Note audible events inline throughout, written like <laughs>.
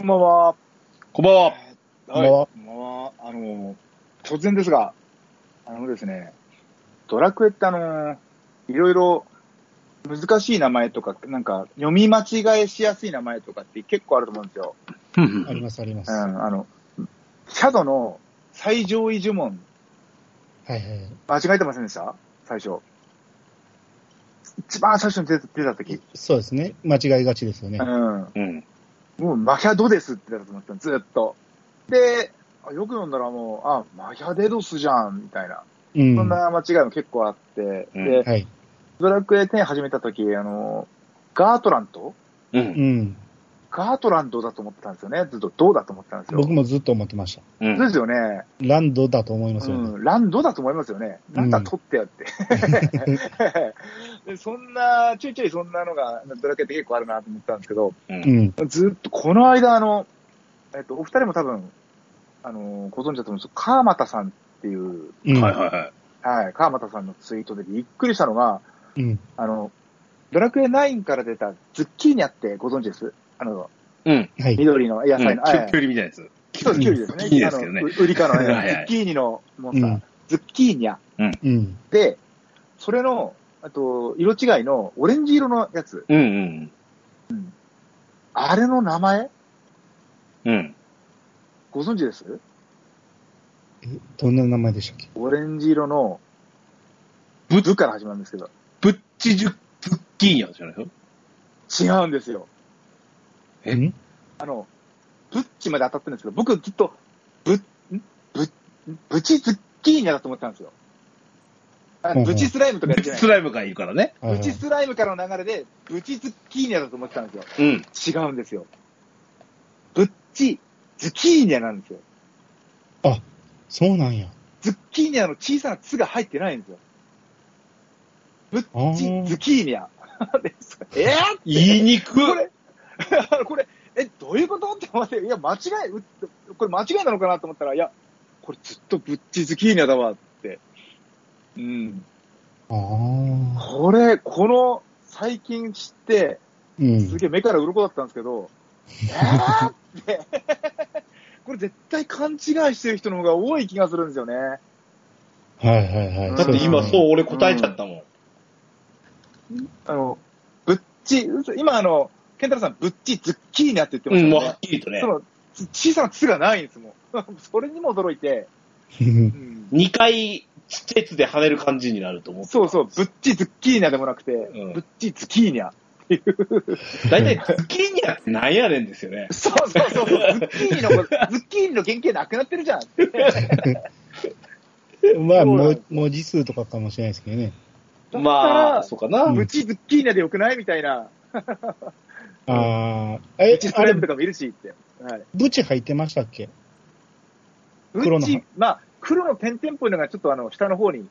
こんばんは。こんばんは。はい。こんばんはこんばんは。あの、突然ですが、あのですね、ドラクエってあの、いろいろ難しい名前とか、なんか読み間違えしやすい名前とかって結構あると思うんですよ。あります、あります。うん、はあの、シャドの最上位呪文、いはい。間違えてませんでした？最初。一番最初に出た出た時。そうですね。間違いがちですよねう。ん。うん。もうマヒャドデスってだと思ったの、ずっと。で、あよく読んだらもう、あ、マヒャデドスじゃん、みたいな。うん。そんな間違いも結構あって、うんで、はい。ドラクエ10始めた時、あの、ガートラント？う。うんん。ガートランドだと思ってたんですよね。ずっとどうだと思ってたんですよ。僕もずっと思ってました。うん。ですよね。ランドだと思いますよね。うん。ランドだと思いますよね。なんだ、うん取ってやって。<laughs> でそんな、ちょいちょいそんなのが、ドラクエって結構あるなと思ったんですけど、う。うんん。ずっとこの間、あの、えっと、お二人も多分、あの、ご存知だと思うんですけど、川又さんっていう、うん。はいはいはい。はい、川又さんのツイートでびっくりしたのが、うん。あの、ドラクエ9から出たズッキーニャってご存知です？あの、うん。はい。緑の野菜の、うん。はいきゅりみたいなやつ。そうです、キュウリですね。ズッキーニですけどねあのう売りかの、ね、<laughs> ズッキーニのモンスター、うんズッキーニャ。うん。で、それの、あと、色違いのオレンジ色のやつ。うんうん。あれの名前？うん。ご存知です？えどんな名前でしたっけ？オレンジ色の、ブブから始まるんですけど、ブッチジュズッキーニャじゃないですか違うんですよ。え？ん？あの、ブッチまで当たってるんですけど、僕ずっと、ブ、ん？ブ、ブチズッキーニャだと思ってたんですよ。あブチスライムとかブッやってない。チスライムがいるからね。ブチスライムからの流れで、ブチズッキーニャだと思ってたんですよ。うん。違うんですよ。ブッチ、ズキーニャなんですよ。そうなんや。ズッキーニャの小さなツが入ってないんですよ。ブッチズキーニャ。<laughs> でえー、言いにくこれ、<laughs> これ、え、どういうことって思って、いや、間違い、うこれ間違いなのかなと思ったら、いや、これずっとブッチズキーニャだわって。うん。ああ。これ、この、最近知って、うんす。げえ目から鱗だったんですけど、えーって、<laughs> これ絶対勘違いしてる人の方が多い気がするんですよね。はいはいはい。だって今そう俺答えちゃったもん。あの、ブッチ、今あの、ケンタロウさん、ブッチズッキーニャって言ってまうん、もうしたよね。はっきりとねそ。の、つ小さなつがないんですもん。それにも驚いて、ううんん2回、施設で跳ねる感じになると思って。そうそう、ブッチズッキーニャでもなくて、んブッチズキーニャ。<laughs> 大体、ズッキーニャってなんやねんですよね。<laughs> そうそうそう、ズッキーニの、<laughs> ズッキーニの原型なくなってるじゃん。まあ、文字数とかかもしれないですけどね。まあ、そうかな。うんブチズッキーニャでよくない？みたいな。ああ。ブえあれとかもいるしって。はい。ブチ入ってましたっけ？ブ黒のチ、まあ、黒の点々っぽいのがちょっとあの、下の方に、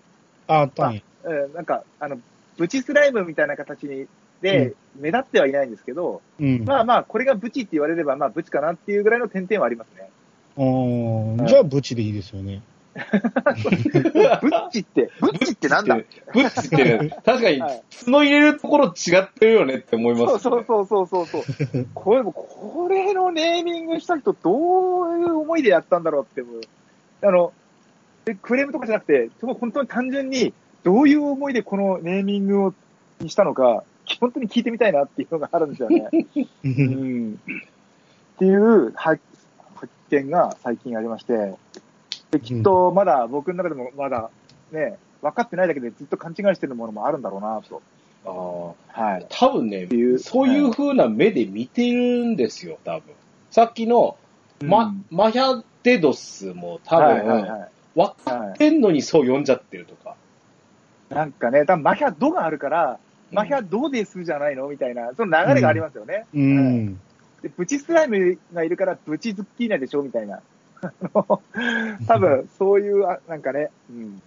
ああったんや。えーなんか、あの、ブチスライムみたいな形に、で、目立ってはいないんですけど、うん。まあまあ、これがブチって言われれば、まあ、ブチかなっていうぐらいの点々はありますね。おーじゃあ、ブチでいいですよね。<laughs> ブッチって、ブッチってなんだ？ブッチってね、確かにはい、角入れるところ違ってるよねって思います、そうそうそうそうそうそう。これ、これのネーミングした人、どういう思いでやったんだろうって思う。あの、でクレームとかじゃなくて、本当に単純に、どういう思いでこのネーミングをにしたのか、本当に聞いてみたいなっていうのがあるんですよね。<laughs> うん。っていう発発見が最近ありまして、で、きっとまだ僕の中でもまだね、分かってないだけでずっと勘違いしてるものもあるんだろうなと。あはいー。多分ねいう、そういう風な目で見てるんですよ、多分。さっきの、ま、うんマヒャデドスも多はいはい分、はい。分かってんのにそう読んじゃってるとか。なんかね、多分マヒャドがあるから、マヒャドですじゃないのみたいな、その流れがありますよね。うん。で、ブチスライムがいるから、ブチズッキーナでしょみたいな。あの多分、そういう、あなんかね、うん。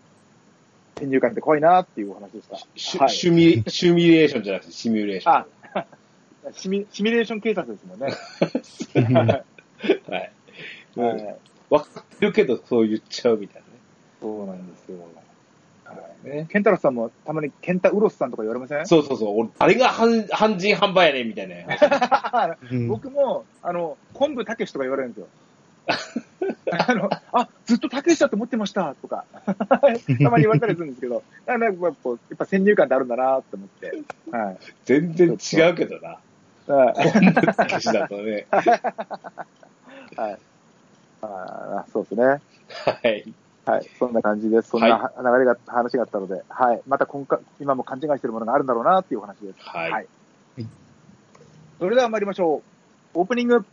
先入観って怖いなっていうお話でした。シュはいシュミシュミュレーションじゃなくてシミュレーション。あ、<laughs> シミシミュレーション警察ですもんね。<laughs> はい。はい分かってるけど、そう言っちゃうみたいそうなんですよ。なね。ねケンタロスさんもたまにケンタウロスさんとか言われません？そうそうそう。俺、あれが半半人半売やねんみたいな。う <laughs> ん僕も、あの、本部たけしとか言われるんですよ。<laughs> あの、あ、ずっとたけしだと思ってましたとか、<laughs> たまに言われたりするんですけど、<laughs> だからやっぱやっぱ先入観ってあるんだなって思って。はい。全然違うけどな。はい。本部たけしだとね。はい。あそうですね。はい。はい。そんな感じです。そんな流れが、話があったので、はい。また今回、今も勘違いしてるものがあるんだろうなっていうお話です。はいはい。いそれでは参りましょう。オープニング。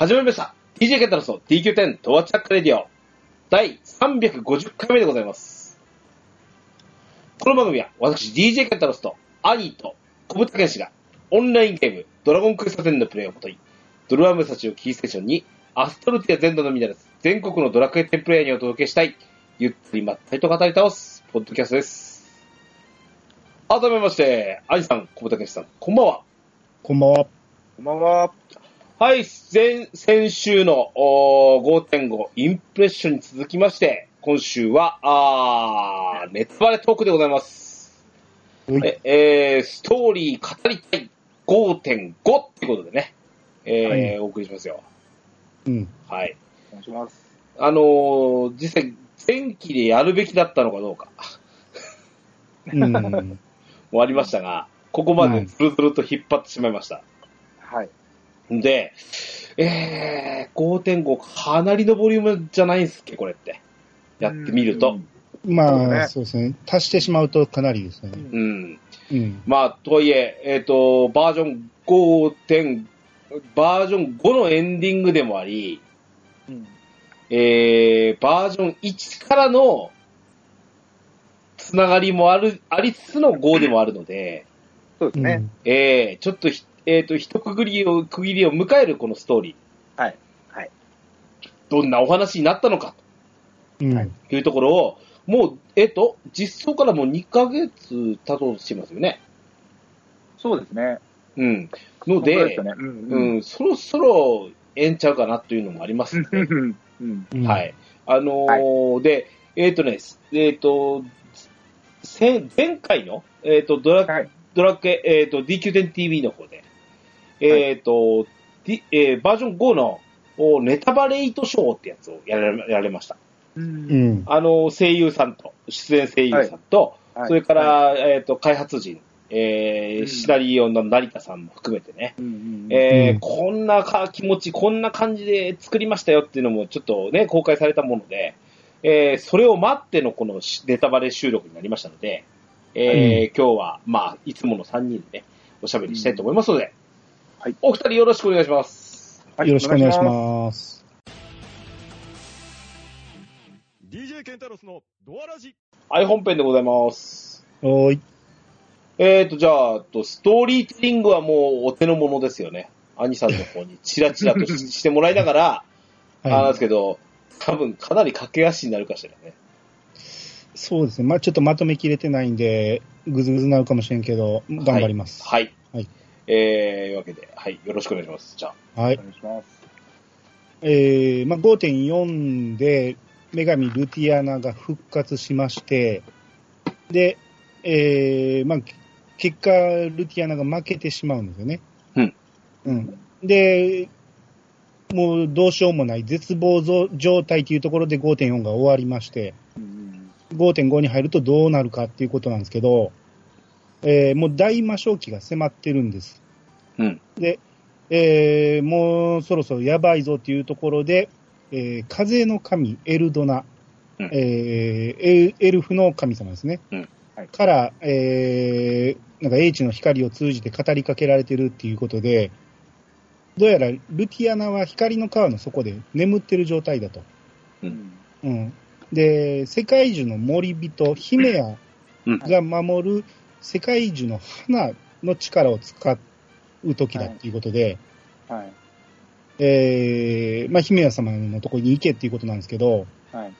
始まりました。DJ ケンタロスの DQ10 トワチャックレディオ第350回目でございます。この番組は私 DJ ケンタロスと兄と小豚健士がオンラインゲームドラゴンクエスト10のプレイをもとにドルアムサチをキーステーションにアストルティア全土のみならず全国のドラクエ10プレイヤーにお届けしたいゆったりまったりと語り倒すポッドキャストです。改めまして、兄さん、小豚健士さん、こんばんは。こんばんは。こんばんは。はい、前、先週のおー5.5インプレッションに続きまして、今週は、あーネタバレトークでございます。はいええーストーリー語りたい5.5ってことでね、えーはいお送りしますよ。うん。はい。お願いします。あのー実際、前期でやるべきだったのかどうか、うん。<laughs> もありましたが、ここまでずるずると引っ張ってしまいました。はい。で、えー、5.5かなりのボリュームじゃないんすっけ、これって。やってみると。まあ、そうねそうですね。足してしまうとかなりですよね。うん。うん。まあ、とはいえ、えっ、と、バージョン5点、バージョン5のエンディングでもあり、うん。えー、バージョン1からのつながりもある、ありつつの5でもあるので、そうですね。えー、ちょっとひ、えっ、と、一区切りを、区切りを迎えるこのストーリー。はい。はい。どんなお話になったのかというところを、もう、えっ、と、実装からもう2ヶ月経とうとしてますよね。そうですね。うん。ので。うん。ううん。ん、そろそろええんちゃうかなというのもありますうので、ん。はい。あのーで、えっ、とね、えっ、と、せ前回の、えっ、と、ドラ、はい。ドラケ、えっ、と、DQ10TV の方で、えっ、と、D えーバージョン5のおネタバレイトショーってやつをやられやられました。う。うん。ん。あの、声優さんと、出演声優さんと、はい。それから、はいえっ、と、開発陣、えーうんシナリオの成田さんも含めてね、うんうんうん。えーうん。こんなか気持ち、こんな感じで作りましたよっていうのもちょっとね、公開されたもので、えーそれを待ってのこのしネタバレ収録になりましたので、えー今日は、まあ、いつもの3人でね、おしゃべりしたいと思いますので、はいお二人よろしくお願いします。はいよろしくお願いします。DJ ケンタロスのドアラジはい、本編でございます。おーい。えーと、じゃあ、とストーリーテリングはもうお手の物ですよね。兄さんの方にチラチラとししてもらいながら、あれなんはい。ですけど、多分かなり駆け足になるかしらね。そうですね。まあちょっとまとめきれてないんで、ぐずぐずなるかもしれんけど、頑張ります。はい。はいえー、いうわけで、はい、よろしくお願いします。じゃあ。はい。お願いします。えー、まあ5.4で、女神ルティアナが復活しまして、で、えー、まあ、結果、ルティアナが負けてしまうんですよね。うん。うん。で、もうどうしようもない絶望ぞ状態というところで5.4が終わりまして、うん5.5に入るとどうなるかっていうことなんですけど、えーもう大魔正気が迫ってるんです。うん。で、えーもうそろそろやばいぞっていうところで、えー風の神エルドナ、うんえーエルフの神様ですね。うんはいから、えーなんか英知の光を通じて語りかけられてるっていうことで、どうやらルティアナは光の川の底で眠ってる状態だと。うんうん。で、世界中の森人、姫やうんが守る世界樹の花の力を使う時だっていうことで、はい。えー、まあ、姫屋様のところに行けっていうことなんですけど、はい。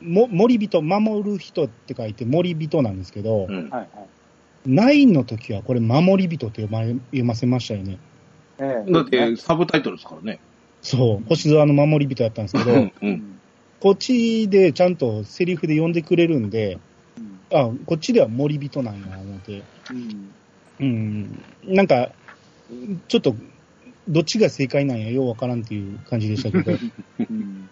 も、森人、守る人って書いて森人なんですけど、うん。はい。はい。ナインの時はこれ守り人って呼ばれ、読ませましたよね。ええだって、サブタイトルですからね。そう、星空の守り人だったんですけど、うん。う。うんん。こっちでちゃんとセリフで呼んでくれるんで、うんあ、こっちでは森人なんや、思って。うん。うん。なんか、ちょっと、どっちが正解なんや、ようわからんっていう感じでしたけど。<laughs> うん。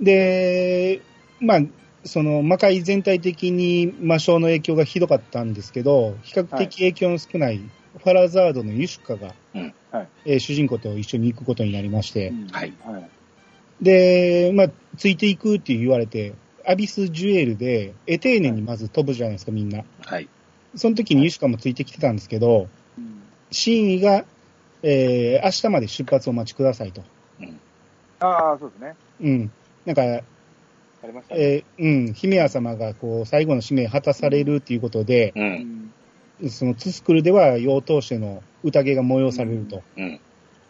で、まあ、その魔界全体的に魔性の影響がひどかったんですけど、比較的影響の少ないファラザードのユシュカが、うんはいえー主人公と一緒に行くことになりまして、はい。はい。で、まあ、ついていくって言われて、アビスジュエルで、エテーネにまず飛ぶじゃないですか、みんな。はい。その時にユシュカもついてきてたんですけど、うん真意が、えー明日まで出発をお待ちくださいと。ああ、そうですね。うん。なんか、ありましたね。えーうん、姫屋様がこう、最後の使命果たされるっていうことで、う。うんん。そのツスクルでは妖刀しての宴が催されると。うん。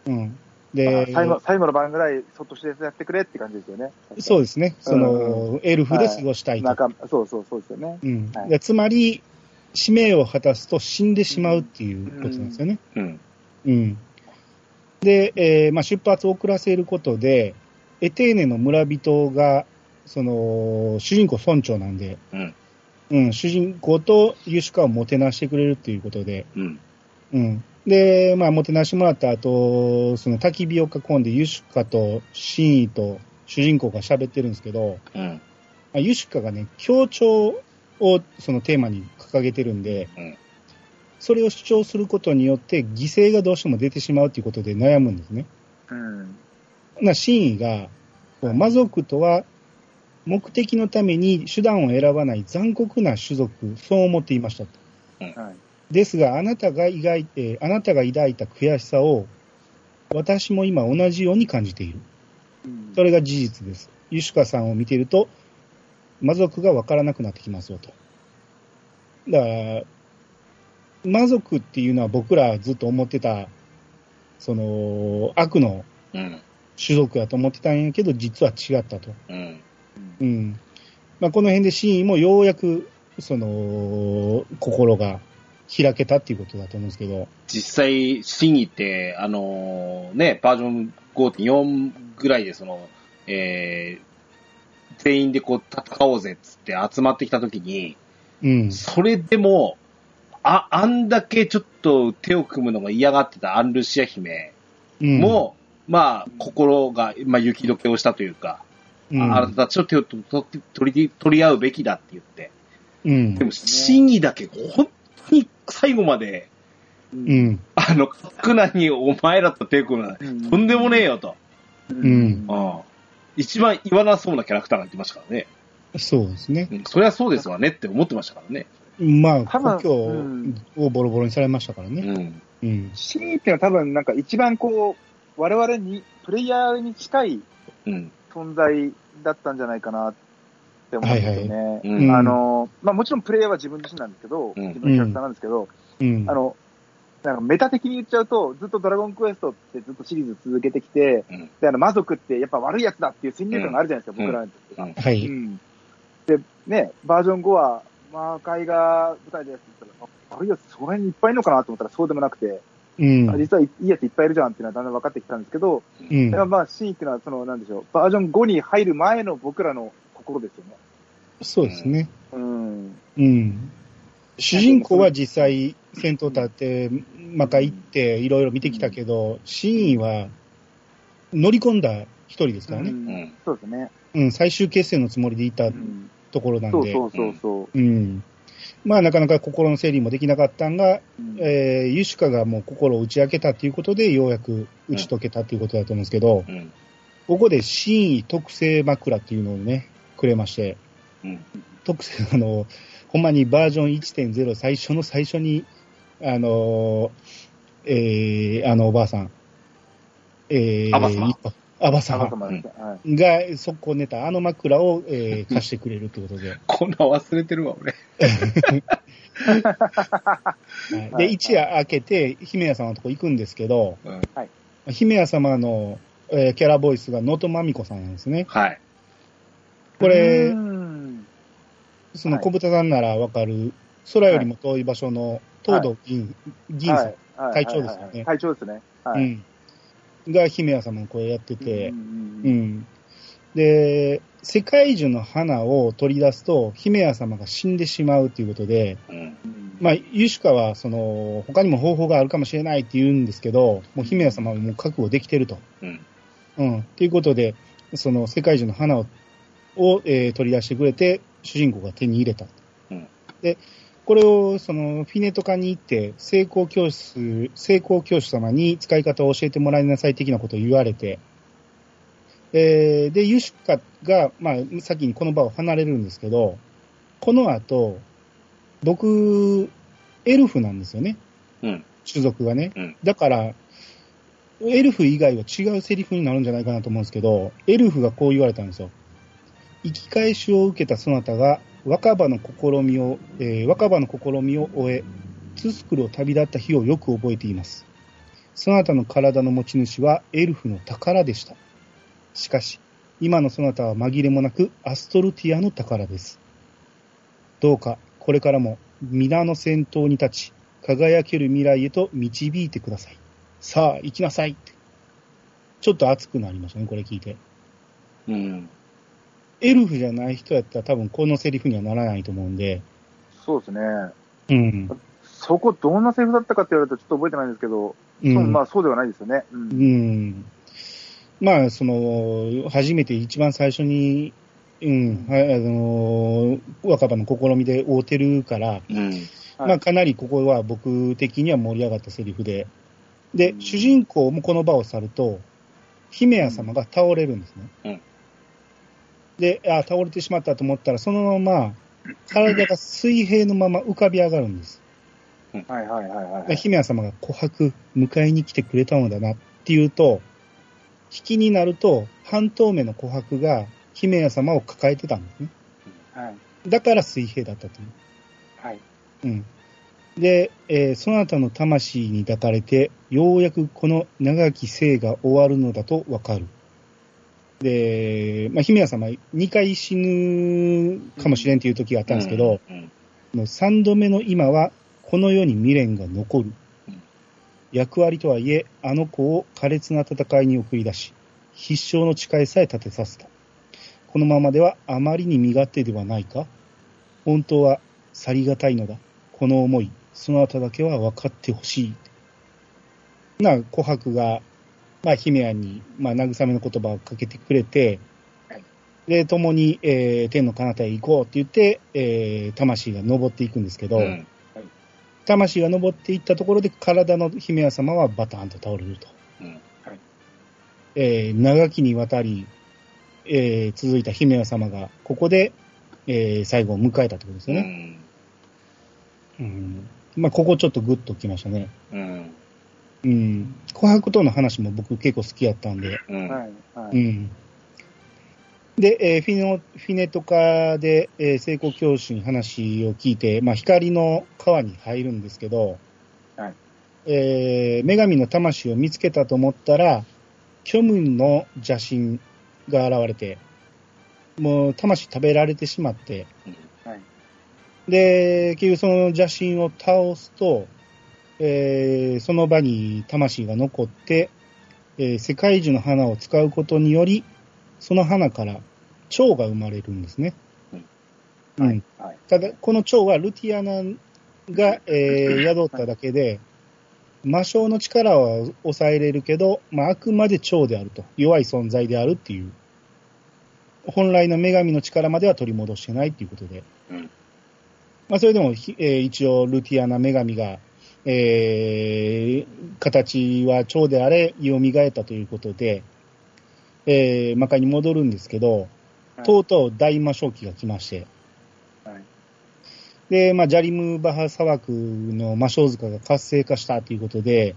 うん。まあで、最後、最後の晩ぐらい、そっとしてやってくれって感じですよね。そうですね。その、うんエルフで過ごしたいと。仲そうそう、そうですよね。うんはいでつまり、使命を果たすと死んでしまうっていうことなんですよね。うん。うん。で、えーまあ、出発を遅らせることで、エテーネの村人が、その、主人公村長なんで、うん。うん、主人公とユシュカをもてなしてくれるっていうことで、うん。うん。で、まあ、もてなしてもらった後、その焚き火を囲んでユシュカとシンイと主人公が喋ってるんですけど、うん。まあユシュカがね、協調をそのテーマに掲げてるんで、うんそれを主張することによって犠牲がどうしても出てしまうということで悩むんですね。うん。な真意が、こう魔族とは目的のために手段を選ばない残酷な種族、そう思っていましたと。はい。ですが、あなたが抱いて、あなたが抱いた悔しさを、私も今同じように感じている。うんそれが事実です。ユシュカさんを見ていると、魔族がわからなくなってきますよと。だから、魔族っていうのは僕らずっと思ってた、その、悪のうん。種族やと思ってたんやけど、実は違ったと。うん。うん。まあ、この辺で真意もようやく、その、心が開けたっていうことだと思うんですけど、実際、審議って、あのーね、バージョン5.4ぐらいで、その、えー、全員でこう戦おうぜっつって集まってきたときに、うん。それでも、あ、あんだけちょっと手を組むのが嫌がってたアンルシア姫うん、も、まあ、心が、まあ、雪解けをしたというか、うん、あなたたちと手を取り取り取り合うべきだって言って。うんで。も、審議だけ、本当に最後まで、う。うんん。あの、かくなにお前らと手を組むのは、うんとんでもねえよと。うんうん。一番言わなそうなキャラクターが言ってましたからね。そうですね。うん、そりゃそうですわねって思ってましたからね。まあ、故郷うんをボロボロにされましたからうね。ん。うん。真意っていうのは多分なんか一番こう、我々に、プレイヤーに近いうん。存在だったんじゃないかなって思うんですよね。うん。うんあの、まあもちろんプレイヤーは自分自身なんですけど、うん自分のキャラクターなんですけど、うん。あの、なんかメタ的に言っちゃうと、ずっとドラゴンクエストってずっとシリーズ続けてきて、うんで、あの、魔族ってやっぱ悪いやつだっていう先入観があるじゃないですか、うん僕らにとっては。うんはい。うん。で、ね、バージョン5は、魔界が舞台でやつって言ったら、あ悪いやつそこら辺にいっぱいいるのかなと思ったらそうでもなくて、うん。あ実はいいやついっぱいいるじゃんっていうのはだんだん分かってきたんですけど、うんだからまあ、シーンっていうのは、その、なんでしょう、バージョン5に入る前の僕らの心ですよね。そうですね。うん。うん。主人公は実際、戦闘立って、魔界行って、いろいろ見てきたけど、真意は、乗り込んだ一人ですからね。うん。そうですね。うん、最終決戦のつもりでいたうん。ところなんで、そうそうそうそう。うん。まあ、なかなか心の整理もできなかったんが、うんえー、ユシュカがもう心を打ち明けたということで、ようやく打ち解けたということだと思うんですけど、うん。ここで真意特製枕っていうのをね、くれまして、うん。特製、あの、ほんまにバージョン1.0最初の最初に、あの、えー、あのおばあさん、えー、アバ様いっぱアバサあ、ーそうまですね。はい。が速攻寝たあの枕を、えー <laughs> 貸してくれるってことで。こんなん忘れてるわ、俺。<laughs> はい、で、はい一夜明けて、姫屋様のとこ行くんですけど、うんはい姫屋様の、えーキャラボイスが能登まみこさんなんですね。はい。これそのはい小豚さんならわかる、空よりも遠い場所の東堂銀、銀さん、はいはい隊長ですよねはいはい隊長ですね。はい。うん、が姫屋様の声やってて、うん。で、世界中の花を取り出すと、姫屋様が死んでしまうということで、うん。うんまあ、ユシカは、その、他にも方法があるかもしれないって言うんですけど、もう姫屋様はもう覚悟できてると。うん。うん。ということで、その世界中の花を、を、えー取り出してくれて、主人公が手に入れた。うんで、これを、その、フィネト科に行って、成功教室、成功教師様に使い方を教えてもらいなさい的なことを言われて、えーで、ユシカが、まあ、先にこの場を離れるんですけど、この後、僕、エルフなんですよね。うん。種族がね。うんだから、エルフ以外は違うセリフになるんじゃないかなと思うんですけど、エルフがこう言われたんですよ。生き返しを受けたそなたが若葉の試みを、えー若葉の試みを終え、ツスクルを旅立った日をよく覚えています。そなたの体の持ち主はエルフの宝でした。しかし、今のそなたは紛れもなくアストルティアの宝です。どうか、これからも皆の先頭に立ち、輝ける未来へと導いてください。さあ、行きなさい。ちょっと熱くなりましたね、これ聞いて。うん。エルフじゃない人やったら多分このセリフにはならないと思うんで。そうですね。うん。そこどんなセリフだったかって言われるとちょっと覚えてないんですけど、うんそうまあそうではないですよね。う。うんん。まあ、その、初めて一番最初に、うん、はいあの若葉の試みで会うてるから、うん。はいまあ、かなりここは僕的には盛り上がったセリフで、でう、ん主人公もこの場を去ると、姫屋様が倒れるんですね。うんで、あ倒れてしまったと思ったら、そのまま、体が水平のまま浮かび上がるんです。はいはいはいはい。で姫屋様が琥珀、迎えに来てくれたのだなっていうと、引きになると、半透明の琥珀が姫屋様を抱えてたんですね。はい。だから水平だったという。はい。うん。で、えーそなたの魂に抱かれて、ようやくこの長き生が終わるのだとわかる。で、まあ、姫屋様、2回死ぬかもしれんという時があったんですけど、うん。もう3度目の今は、この世に未練が残るうん。役割とはいえ、あの子を苛烈な戦いに送り出し、必勝の誓いさえ立てさせた。このままではあまりに身勝手ではないか本当は去りがたいのだ。この思い、そなただけは分かってほしい。な、琥珀が、まあ、姫屋に、まあ、慰めの言葉をかけてくれて、はいで、共に、えー天の彼方へ行こうって言って、えー魂が登っていくんですけど、うん。魂が登っていったところで、体の姫屋様はバタンと倒れると。うん。えー長きにわたり、えー続いた姫屋様が、ここで、えー最後を迎えたってことですよね。うん。うん。まあ、ここちょっとグッときましたね。うん。うん。琥珀との話も僕結構好きやったんで、うん。はい。はい。うん。で、えーフィノ、フィネトカで、えー成功教師に話を聞いて、まあ、光の川に入るんですけど、はいえー女神の魂を見つけたと思ったら、虚無の邪神が現れて、もう魂食べられてしまって、はい。で、結局その邪神を倒すと、えーその場に魂が残って、えー世界中の花を使うことにより、その花から蝶が生まれるんですね。はい。ただ、この蝶はルティアナが、えー宿っただけで、魔性の力は抑えれるけど、まあ、あくまで蝶であると。弱い存在であるっていう。本来の女神の力までは取り戻してないっていうことで。うんまあ、それでも、ひえー一応、ルティアナ女神が、えー形は蝶であれ、蘇ったということで、えー魔界に戻るんですけど、はい。とうとう大魔正気が来まして、はい。で、まあ、ジャリムバハ砂漠の魔性塚が活性化したということで、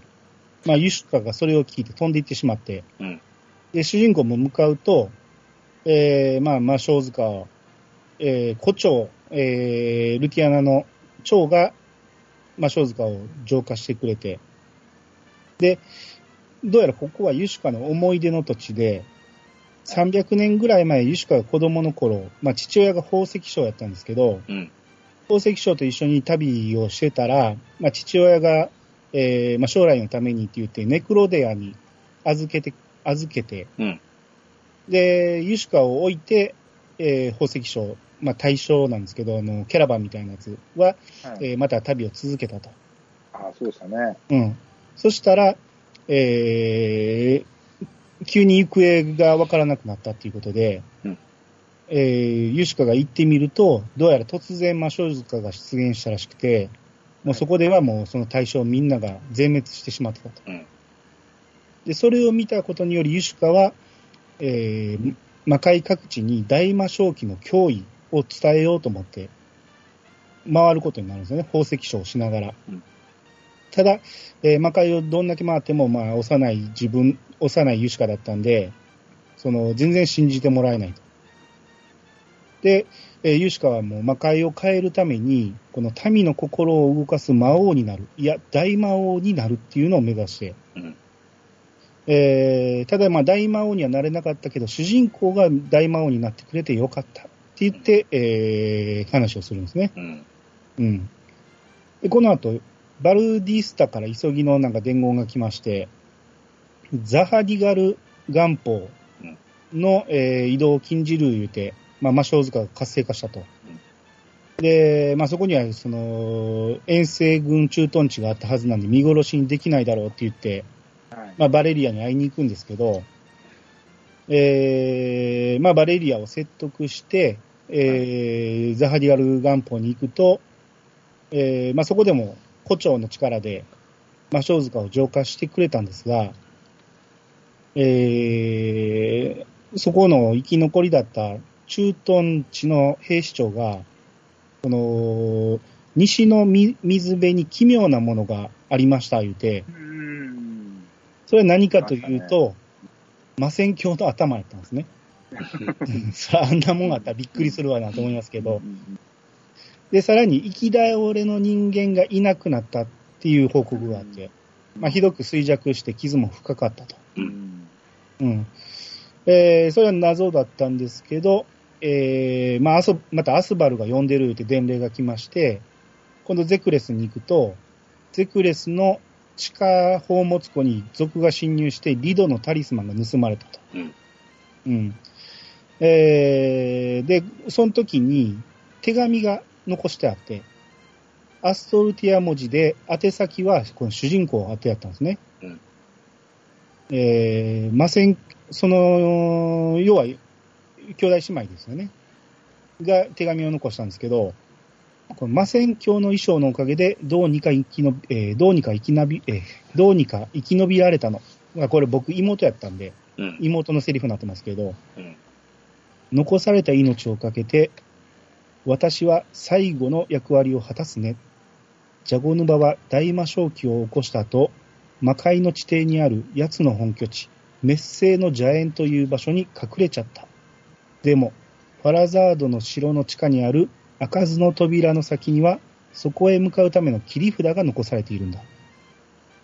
まあ、ユシュカがそれを聞いて飛んでいってしまって、うん。で、主人公も向かうと、えー、まあ、魔性塚を、えー、胡蝶、えー、ルティアナの蝶が魔性塚を浄化してくれて、で、どうやらここはユシュカの思い出の土地で、300年ぐらい前、ユシュカが子供の頃、まあ、父親が宝石商やったんですけど、うん。宝石商と一緒に旅をしてたら、まあ、父親が、えーまあ、将来のためにって言って、ネクロデアに預けて、預けて、うん。で、ユシュカを置いて、えー宝石商、まあ、対象なんですけど、あの、キャラバンみたいなやつは、はいえーまた旅を続けたと。あそうでしたね。うん。そしたら、えー急に行方がわからなくなったっていうことで、うんえーユシュカが行ってみると、どうやら突然魔性塚が出現したらしくて、もうそこではもうその対象みんなが全滅してしまってたと。うん。で、それを見たことによりユシュカは、えー魔界各地に大魔正気の脅威を伝えようと思って、回ることになるんですよね。宝石商をしながら。うんただ、えー魔界をどんだけ回っても、まあ、幼い自分、幼いユシカだったんで、その、全然信じてもらえないと。で、えーユシカはもう魔界を変えるために、この民の心を動かす魔王になる。いや、大魔王になるっていうのを目指して、うん。えーただまあ大魔王にはなれなかったけど、主人公が大魔王になってくれてよかったって言って、えー話をするんですね。うん。うん。で、この後、バルディスタから急ぎのなんか伝言が来まして、ザハディガル元宝の、えー移動を禁じる言うて、まあ、魔性塚が活性化したと。で、まあ、そこには、その、遠征軍駐屯地があったはずなんで、見殺しにできないだろうって言って、はい。まあ、バレリアに会いに行くんですけど、えーまあ、バレリアを説得して、えーザハディアル元宝に行くと、えーまあ、そこでも胡蝶の力で魔性塚を浄化してくれたんですが、えーそこの生き残りだった駐屯地の兵士長が、この、西のみ水辺に奇妙なものがありました、言うて、うーん。それは何かというと、魔戦鏡の頭やったんですね。<laughs> それあんなもんあったらびっくりするわなと思いますけど。で、さらに生き倒れの人間がいなくなったっていう報告があって、まあ、ひどく衰弱して傷も深かったと。うん。うん。えー、それは謎だったんですけど、えー、まあ、またアスバルが呼んでるって伝令が来まして、今度ゼクレスに行くと、ゼクレスの地下宝物庫に族が侵入してリドのタリスマンが盗まれたと。うん。うん。えー、で、その時に手紙が残してあって、アストルティア文字で宛先はこの主人公宛てやったんですね。うんえー、魔戦、その、要は、兄弟姉妹ですよね。が手紙を残したんですけど、この魔戦教の衣装のおかげで、どうにか生きのび、えーどうにか生き延び、えーどうにか生き延びられたの。まあこれ僕妹やったんで、うん。妹のセリフになってますけど、うん。残された命をかけて、私は最後の役割を果たすね。ジャゴヌバは大魔正気を起こした後、魔界の地底にある奴の本拠地、滅星の邪縁という場所に隠れちゃった。でも、ファラザードの城の地下にある開かずの扉の先には、そこへ向かうための切り札が残されているんだ。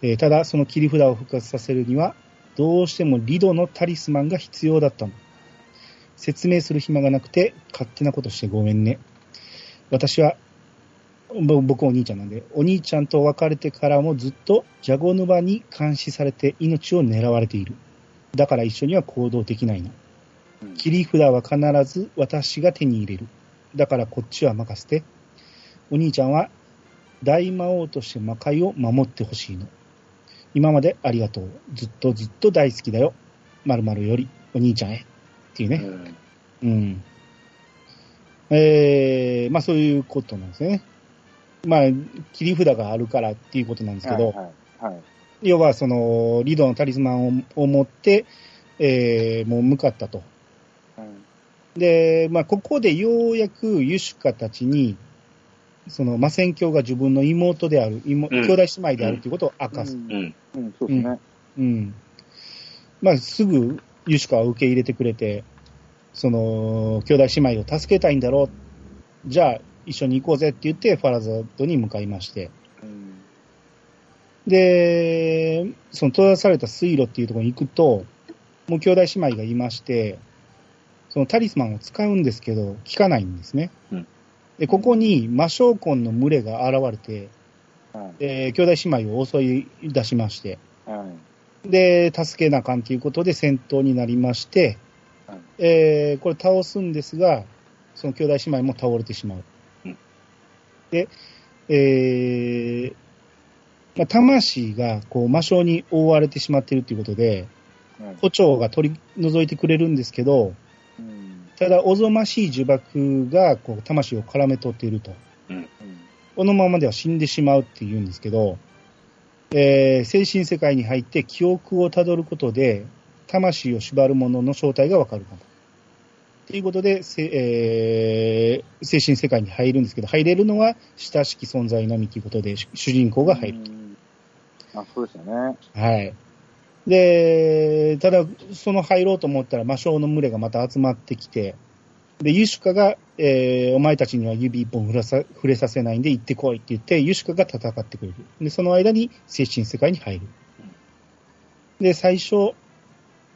えーただ、その切り札を復活させるには、どうしてもリドのタリスマンが必要だったの。説明する暇がなくて、勝手なことしてごめんね。私は、ぼ僕お兄ちゃんなんで、お兄ちゃんと別れてからもずっとジャゴヌバに監視されて命を狙われている。だから一緒には行動できないの。うん切り札は必ず私が手に入れる。だからこっちは任せて。お兄ちゃんは大魔王として魔界を守ってほしいの。今までありがとう。ずっとずっと大好きだよ。〇〇よりお兄ちゃんへ。っていうね。うん。うん。えー、まあそういうことなんですね。まあ、切り札があるからっていうことなんですけど、はいはい。はい。要はその、リドのタリスマンをを持って、えー、もう向かったと。はいで、まあここでようやくユシュカたちに、その、魔戦教が自分の妹である、妹うん兄弟姉妹であるということを明かす。うんうん。うん、そうですね。うん。まあ、すぐユシカは受け入れてくれて、その、兄弟姉妹を助けたいんだろう。じゃあ、一緒に行こうぜって言って、ファラザードに向かいまして。うん。で、その閉ざされた水路っていうところに行くと、もう兄弟姉妹がいまして、そのタリスマンを使うんですけど、効かないんですね。うんで、ここに魔将魂の群れが現れて、は兄弟姉妹を襲い出しまして、はい。で、助けなあかんということで戦闘になりまして、はいえーこれ倒すんですが、その兄弟姉妹も倒れてしまう。うんで、えーまあ、魂がこう魔性に覆われてしまっているということで、はい胡蝶が取り除いてくれるんですけど、うん。ただ、おぞましい呪縛がこう魂を絡め取っていると。うん。このままでは死んでしまうって言うんですけど、えー精神世界に入って記憶をたどることで、魂を縛るものの正体がわかるかも。ということで、せえー精神世界に入るんですけど、入れるのは親しき存在のみということで、主主人公が入る。うん。あ、そうでしたね。はい。で、ただ、その入ろうと思ったら魔性の群れがまた集まってきて、で、ユシュカが、えーお前たちには指一本触れさ触れさせないんで行ってこいって言って、ユシュカが戦ってくれる。で、その間に精神世界に入る。で、最初、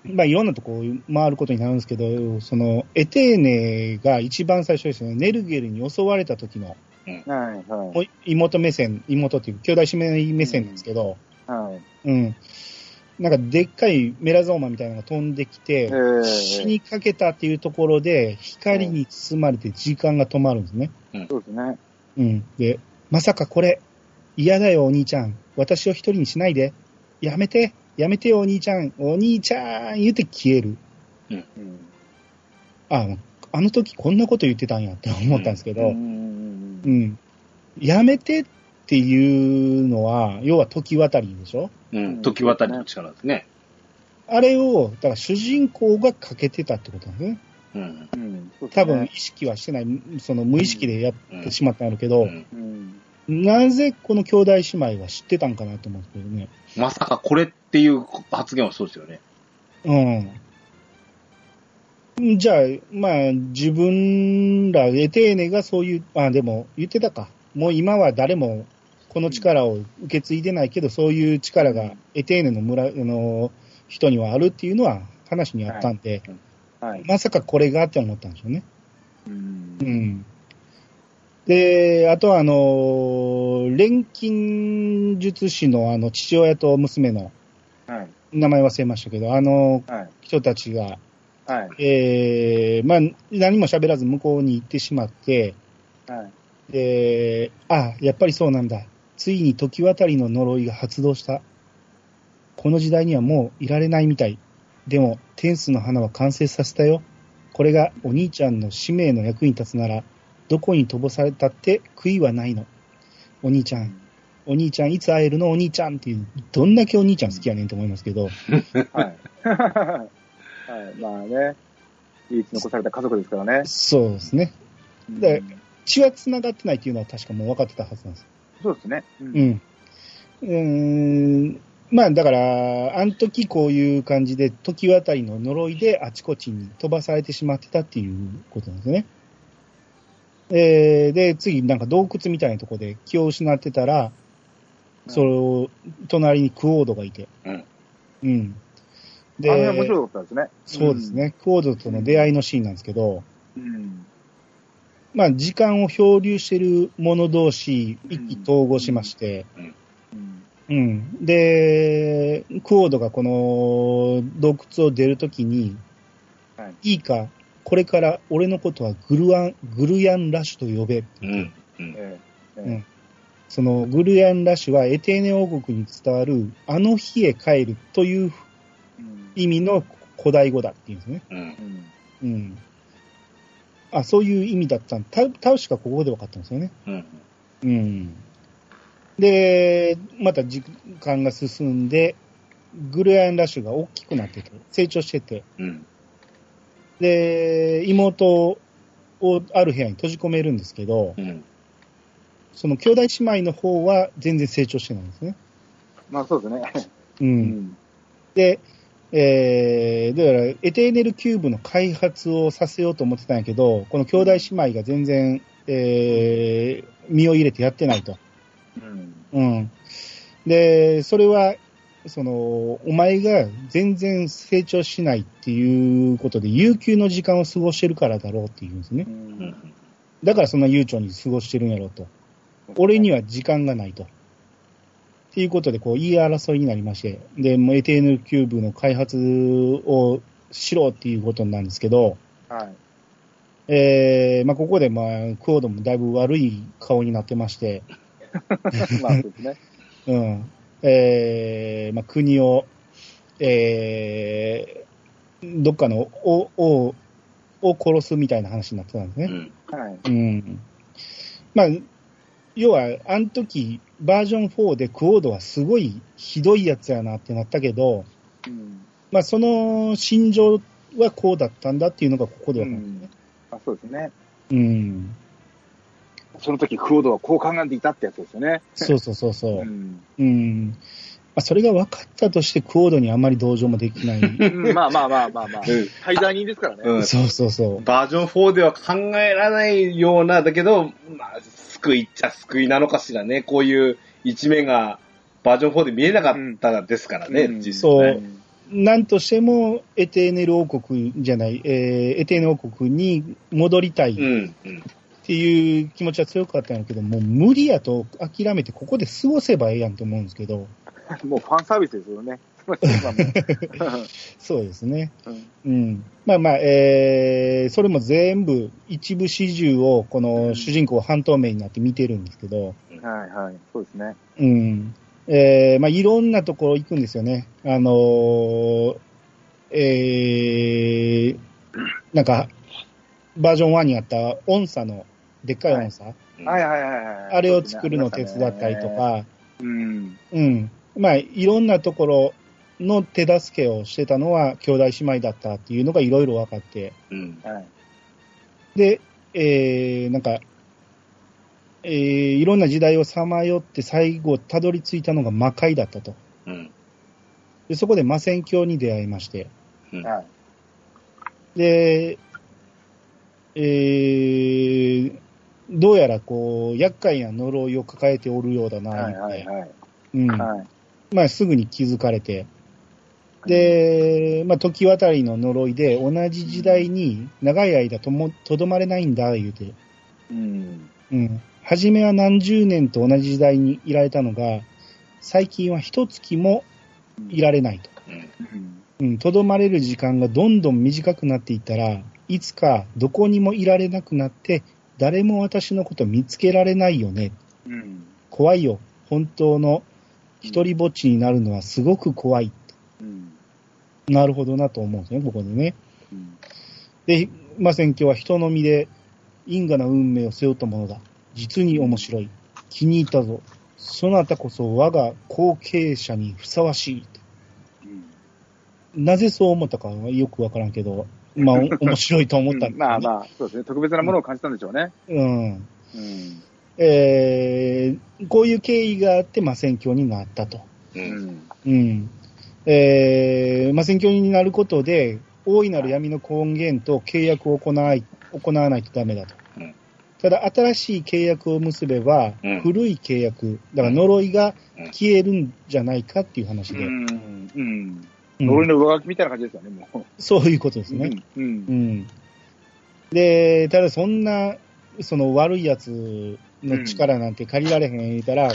まあ、いろんなとこを回ることになるんですけど、その、エテーネが一番最初ですよね、ネルゲルに襲われた時の、はい。はもう妹目線、妹っていう、兄弟姉妹目線なんですけど、い。はい。うん。なんかでっかいメラゾーマみたいなのが飛んできて、え死にかけたっていうところで、光に包まれて時間が止まるんですね。そうですね。うん。で、まさかこれ、嫌だよお兄ちゃん。私を一人にしないで。やめて。やめてよお兄ちゃん。お兄ちゃん言って消える。うん。あ、あの時こんなこと言ってたんやって思ったんですけど、ううん。ん。やめてっていうのは、要は時渡りでしょ？うん。時渡りの力ですね。あれを、だから主人公がかけてたってことなんですね。うん。うん。多分意識はしてない、その無意識でやってしまったんだけど、うんうん。なぜこの兄弟姉妹は知ってたんかなと思うんですけどね。まさかこれっていう発言はそうですよね。うん。じゃあ、まあ、自分ら、エテーネがそういう、あ、でも言ってたか。もう今は誰もこの力を受け継いでないけど、そういう力がエテーネの村、あの、人にはあるっていうのは話にあったんで、はい。まさかこれがって思ったんでしょうね。うんう。ん。で、あとはあの、錬金術師のあの父親と娘のはい。名前忘れましたけど、あのはい。人たちが、はい。えー、まあ、何も喋らず向こうに行ってしまって、はい。で、あ、やっぱりそうなんだ。ついに時渡りの呪いが発動した。この時代にはもういられないみたい。でも、天使の花は完成させたよ。これがお兄ちゃんの使命の役に立つなら、どこに飛ばされたって悔いはないの。お兄ちゃん、お兄ちゃんいつ会えるの？お兄ちゃんっていう、どんだけお兄ちゃん好きやねんと思いますけど、はい。はい。まあね。唯一残された家族ですからね。そうですね。で血は繋がってないっていうのは確かもう分かってたはずなんです。そうですね。うう。ん。うーん。まあだから、あの時こういう感じで、時渡りの呪いであちこちに飛ばされてしまってたっていうことなんですね。えー、で、次なんか洞窟みたいなところで気を失ってたら、それを、隣にクオードがいて。うん。うん。あの辺面白かったですね。そうですね。クオードとの出会いのシーンなんですけど、うん。まあ時間を漂流してる者同士、一気統合しまして、うん。うん。で、クオードがこの洞窟を出るときに、はい。いいか、これから俺のことはグルアン、グルヤンラッシュと呼べ。うん。うん。ええ。うんえそのグルヤンラッシュはエテーネ王国に伝わるあの日へ帰るという。意味の古代語だっていうんですね。うん。うん。うん。あ、そういう意味だったんた、確かここで分かったんですよね。うん。うん。で、また時間が進んで、グルヤンラッシュが大きくなってて、成長してて、うん。で、妹をある部屋に閉じ込めるんですけど、うん。その兄弟姉妹の方は全然成長してないんですね。まあそうですね。う。うんん。で、えー、だから、エテーネルキューブの開発をさせようと思ってたんやけど、この兄弟姉妹が全然、えー、身を入れてやってないと。うん。うん。で、それは、その、お前が全然成長しないっていうことで、有給の時間を過ごしてるからだろうっていうんですねう。。うんん。だからそんな悠長に過ごしてるんやろうと。俺には時間がないと。っていうことで、こう、言い争いになりまして、で、もう ATN キューブの開発をしろっていうことなんですけど、はい。えー、まあ、ここで、まあ、クオードもだいぶ悪い顔になってまして、<laughs> まあそうですね。<laughs> うん。えー、まあ、国を、えー、どっかの王、王を殺すみたいな話になってたんですね。うん。はい。うん。まあ、要は、あの時、バージョン4でクオードはすごいひどいやつやなってなったけど、うん。まあ、その心情はこうだったんだっていうのがここでうわかるね。ん。あそうですね。うん。その時、クオードはこう考えていたってやつですよね。そうそうそうそうう。ん。うん。まあ、それが分かったとしてクオードにあんまり同情もできない。<laughs> うんまあまあまあまあまあ。うん滞在人ですからね。うんそうそうそう。バージョン4では考えられないような、だけど、まあ、救いっちゃ救いなのかしらね。こういう一面がバージョン4で見えなかったですからね、うん実そう。なんとしても、エテーネル王国じゃない、えーエテーネル王国に戻りたいっうん。うん。ていう気持ちは強かったんやけど、もう無理やと諦めて、ここで過ごせばええやんと思うんですけど、<laughs> もうファンサービスですよね。<laughs> そうですね。うんうん。まあまあ、えー、それも全部、一部始終を、この主人公半透明になって見てるんですけど、はいはい。そうですね。うん。えー、まあいろんなところ行くんですよね。あのー、えー、なんか、バージョン1にあった音差の、でっかい音差、はいはいはいはい。あれを作るのを手伝ったりとか、うん。うん。まあ、いろんなところの手助けをしてたのは兄弟姉妹だったっていうのがいろいろ分かって、うん。はい。で、えー、なんか、えー、いろんな時代をさまよって最後たどり着いたのが魔界だったと。うん。でそこで魔戦教に出会いまして、うん。はい。で、えー、どうやらこう、厄介な呪いを抱えておるようだな、はいはいはい。うん。はい。まあ、すぐに気づかれて、で、まあ、時渡りの呪いで、同じ時代に長い間とも、とどまれないんだ、言うて。うん。うん。初めは何十年と同じ時代にいられたのが、最近は一月もいられないと。うん。うん。とどまれる時間がどんどん短くなっていったら、いつかどこにもいられなくなって、誰も私のこと見つけられないよね。うん。怖いよ。本当の一人ぼっちになるのはすごく怖い。うん。なるほどなと思うんですね、ここでね。うん。で、まあ、選挙は人の身で因果な運命を背負ったものだ。実に面白い。気に入ったぞ。そなたこそ我が後継者にふさわしい。なぜそう思ったかはよくわからんけど、まあ、お面白いと思ったんですよね <laughs> まあまあ、そうですね。特別なものを感じたんでしょうね。うん。うん。えー、こういう経緯があって、まあ、選挙になったと。う。うんん。うん。えー、まあ、選挙になることで、大いなる闇の根源と契約を行い行わないとダメだと。うんただ、新しい契約を結べば、うん古い契約、だから呪いが消えるんじゃないかっていう話で、うん。うん。うん呪いの上書きみたいな感じですよね、もう。そういうことですね。うん。う。うんん。で、ただそんな、その悪いやつの力なんて借りられへん言うたら、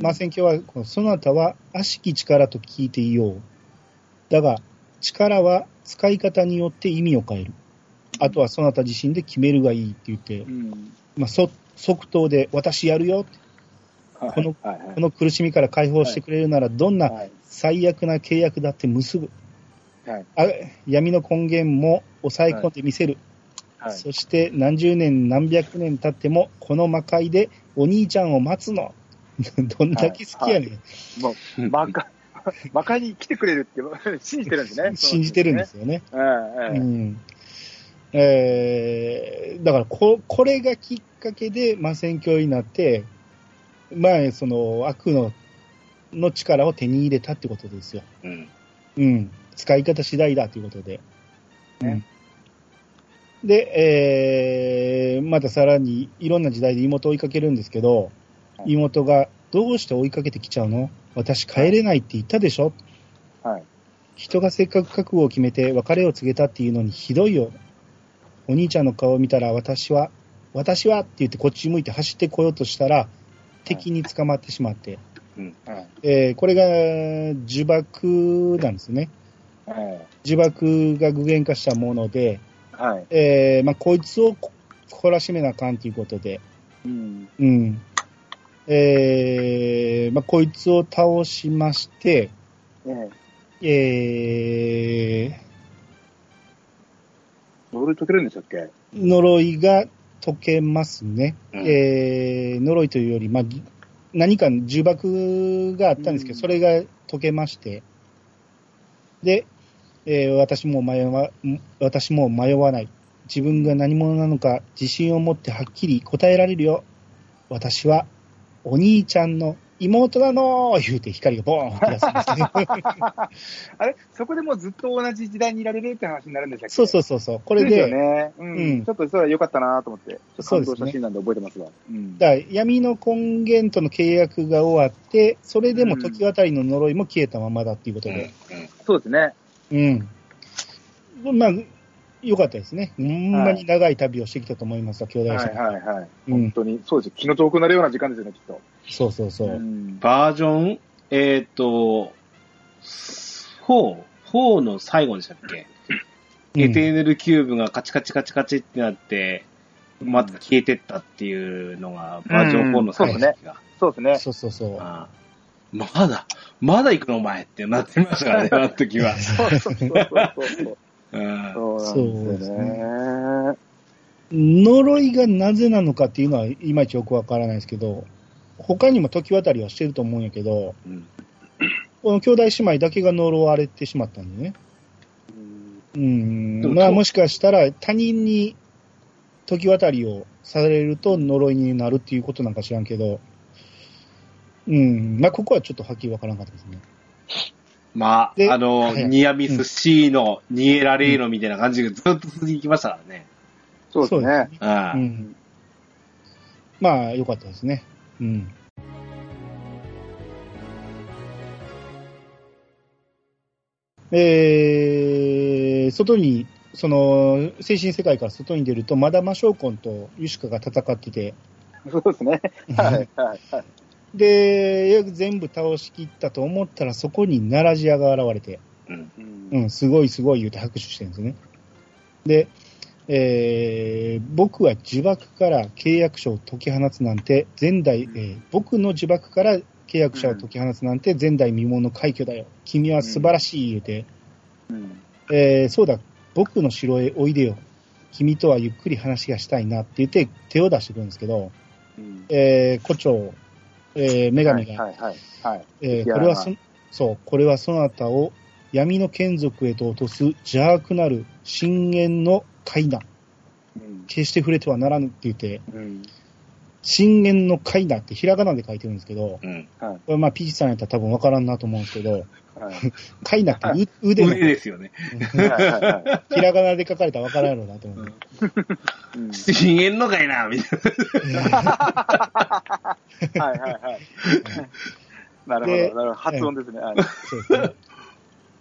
まあ、選挙は、このそなたは悪しき力と聞いていよう。だが、力は使い方によって意味を変える。あとはそなた自身で決めるがいいって言ってう、ん。まあ、そ即答で私やるよ。はいこの、はいはいこの苦しみから解放してくれるなら、どんなはい。最悪な契約だって結ぶ。はい。あ闇の根源も抑え込んでみせる。はい。そして何十年何百年経っても、この魔界でお兄ちゃんを待つの。<laughs> どんだけ好きやねん。もう、魔界、<laughs> 魔界に来てくれるって <laughs> 信じてるんですね。信じてるんですよね。そうなん。えー、だからこ、これがきっかけで、まあ、選挙になって、まあ、その悪の、の力を手に入れたってことですよ。うん。うん。使い方次第だということで。ねうん、で、えー、またさらにいろんな時代で妹を追いかけるんですけど、はい妹がどうして追いかけてきちゃうの？私帰れないって言ったでしょ？はい。人がせっかく覚悟を決めて別れを告げたっていうのにひどいよ。お兄ちゃんの顔を見たら私は、私はって言ってこっち向いて走ってこようとしたら、敵に捕まってしまって、はい。えーこれが呪縛なんですね。はい。呪縛が具現化したもので、はい。えーまあ、こいつをこ懲らしめなあかんということで、うん。うん。えーまあ、こいつを倒しまして、ねえ呪い解けるんでしたっけ？ー呪いが解けますね。うんえー呪いというより、まあ、ぎ何か呪縛があったんですけど、うんそれが解けまして、で、えー私も迷わ、私も迷わない。自分が何者なのか自信を持ってはっきり答えられるよ。私はお兄ちゃんの妹なの言うて光がボーンって出すんですね。<laughs> あれ？そこでもうずっと同じ時代にいられるって話になるんでしたっけ？そうそうそうそう。これこですよで、ね。うん。うんちょっとそれは良かったなと思って、そうですね動したシーンなんで覚えてますわ。うん。だから闇の根源との契約が終わって、それでも時渡りの呪いも消えたままだっていうことで、そうですね。うん。まあ、良かったですね。ほんまに長い旅をしてきたと思いますわ、兄弟はい者。はいはい。うん本当に、そうです。気の遠くなるような時間ですよね、きっと。そうそうそう。んバージョン、えっ、と、4、4の最後でしたっけ、エテーネルキューブがカチカチカチカチってなって、また消えてったっていうのが、バージョン4の最後の時が。そうですね。そうそうそう。まだ、まだ行くのお前ってなってましたからね、<laughs> あの時は。そうそうそうそう。うんそうなんですよね。呪いがなぜなのかっていうのは、いまいちよくわからないですけど、他にも時渡りはしてると思うんやけど、うんこの兄弟姉妹だけが呪われてしまったんでね。うんうん。まあもしかしたら他人に時渡りをされると呪いになるっていうことなんか知らんけど、うん。まあここはちょっとはっきりわからなかったですね。まであ、あの、はいニアミス C の逃げられるのみたいな感じがずっと続いてきましたからね。そうですね。ああうん。まあ良かったですね。うん。えー、外に、その、精神世界から外に出ると、まだ魔将魂とユシカが戦ってて、そうですね。はいはいはい。で、全部倒しきったと思ったら、そこに奈良ジアが現れて、うん。うんうん、すごいすごい言うて拍手してるんですね。で、えー僕は呪縛から契約書を解き放つなんて、前代、えー僕の呪縛から契約者を解き放つなんて前代未聞の快挙だよ。君は素晴らしい言うて、うん。えーそうだ、僕の城へおいでよ。君とはゆっくり話がしたいなって言って手を出してくるんですけど、うん。えー、胡蝶、えー女神が、はいはいはい。はいえこれはそ、そう、これはそなたを闇の眷属へと落とす邪悪なる深淵の階段。うん決して触れてはならぬって言って、うん深淵の階段ってひらがなで書いてるんですけど、うん。はいこれまあ、ピーチさんやったら多分わからんなと思うんですけど、はい <laughs> 階段ってう <laughs> 腕の腕ですよね。ひらがなで書かれたらわからんやろうなと思う。いうん <laughs> 深淵のかいな、みたいな。はいはいはい。なるほでど、なるほど。発音ですね。はいそうですね。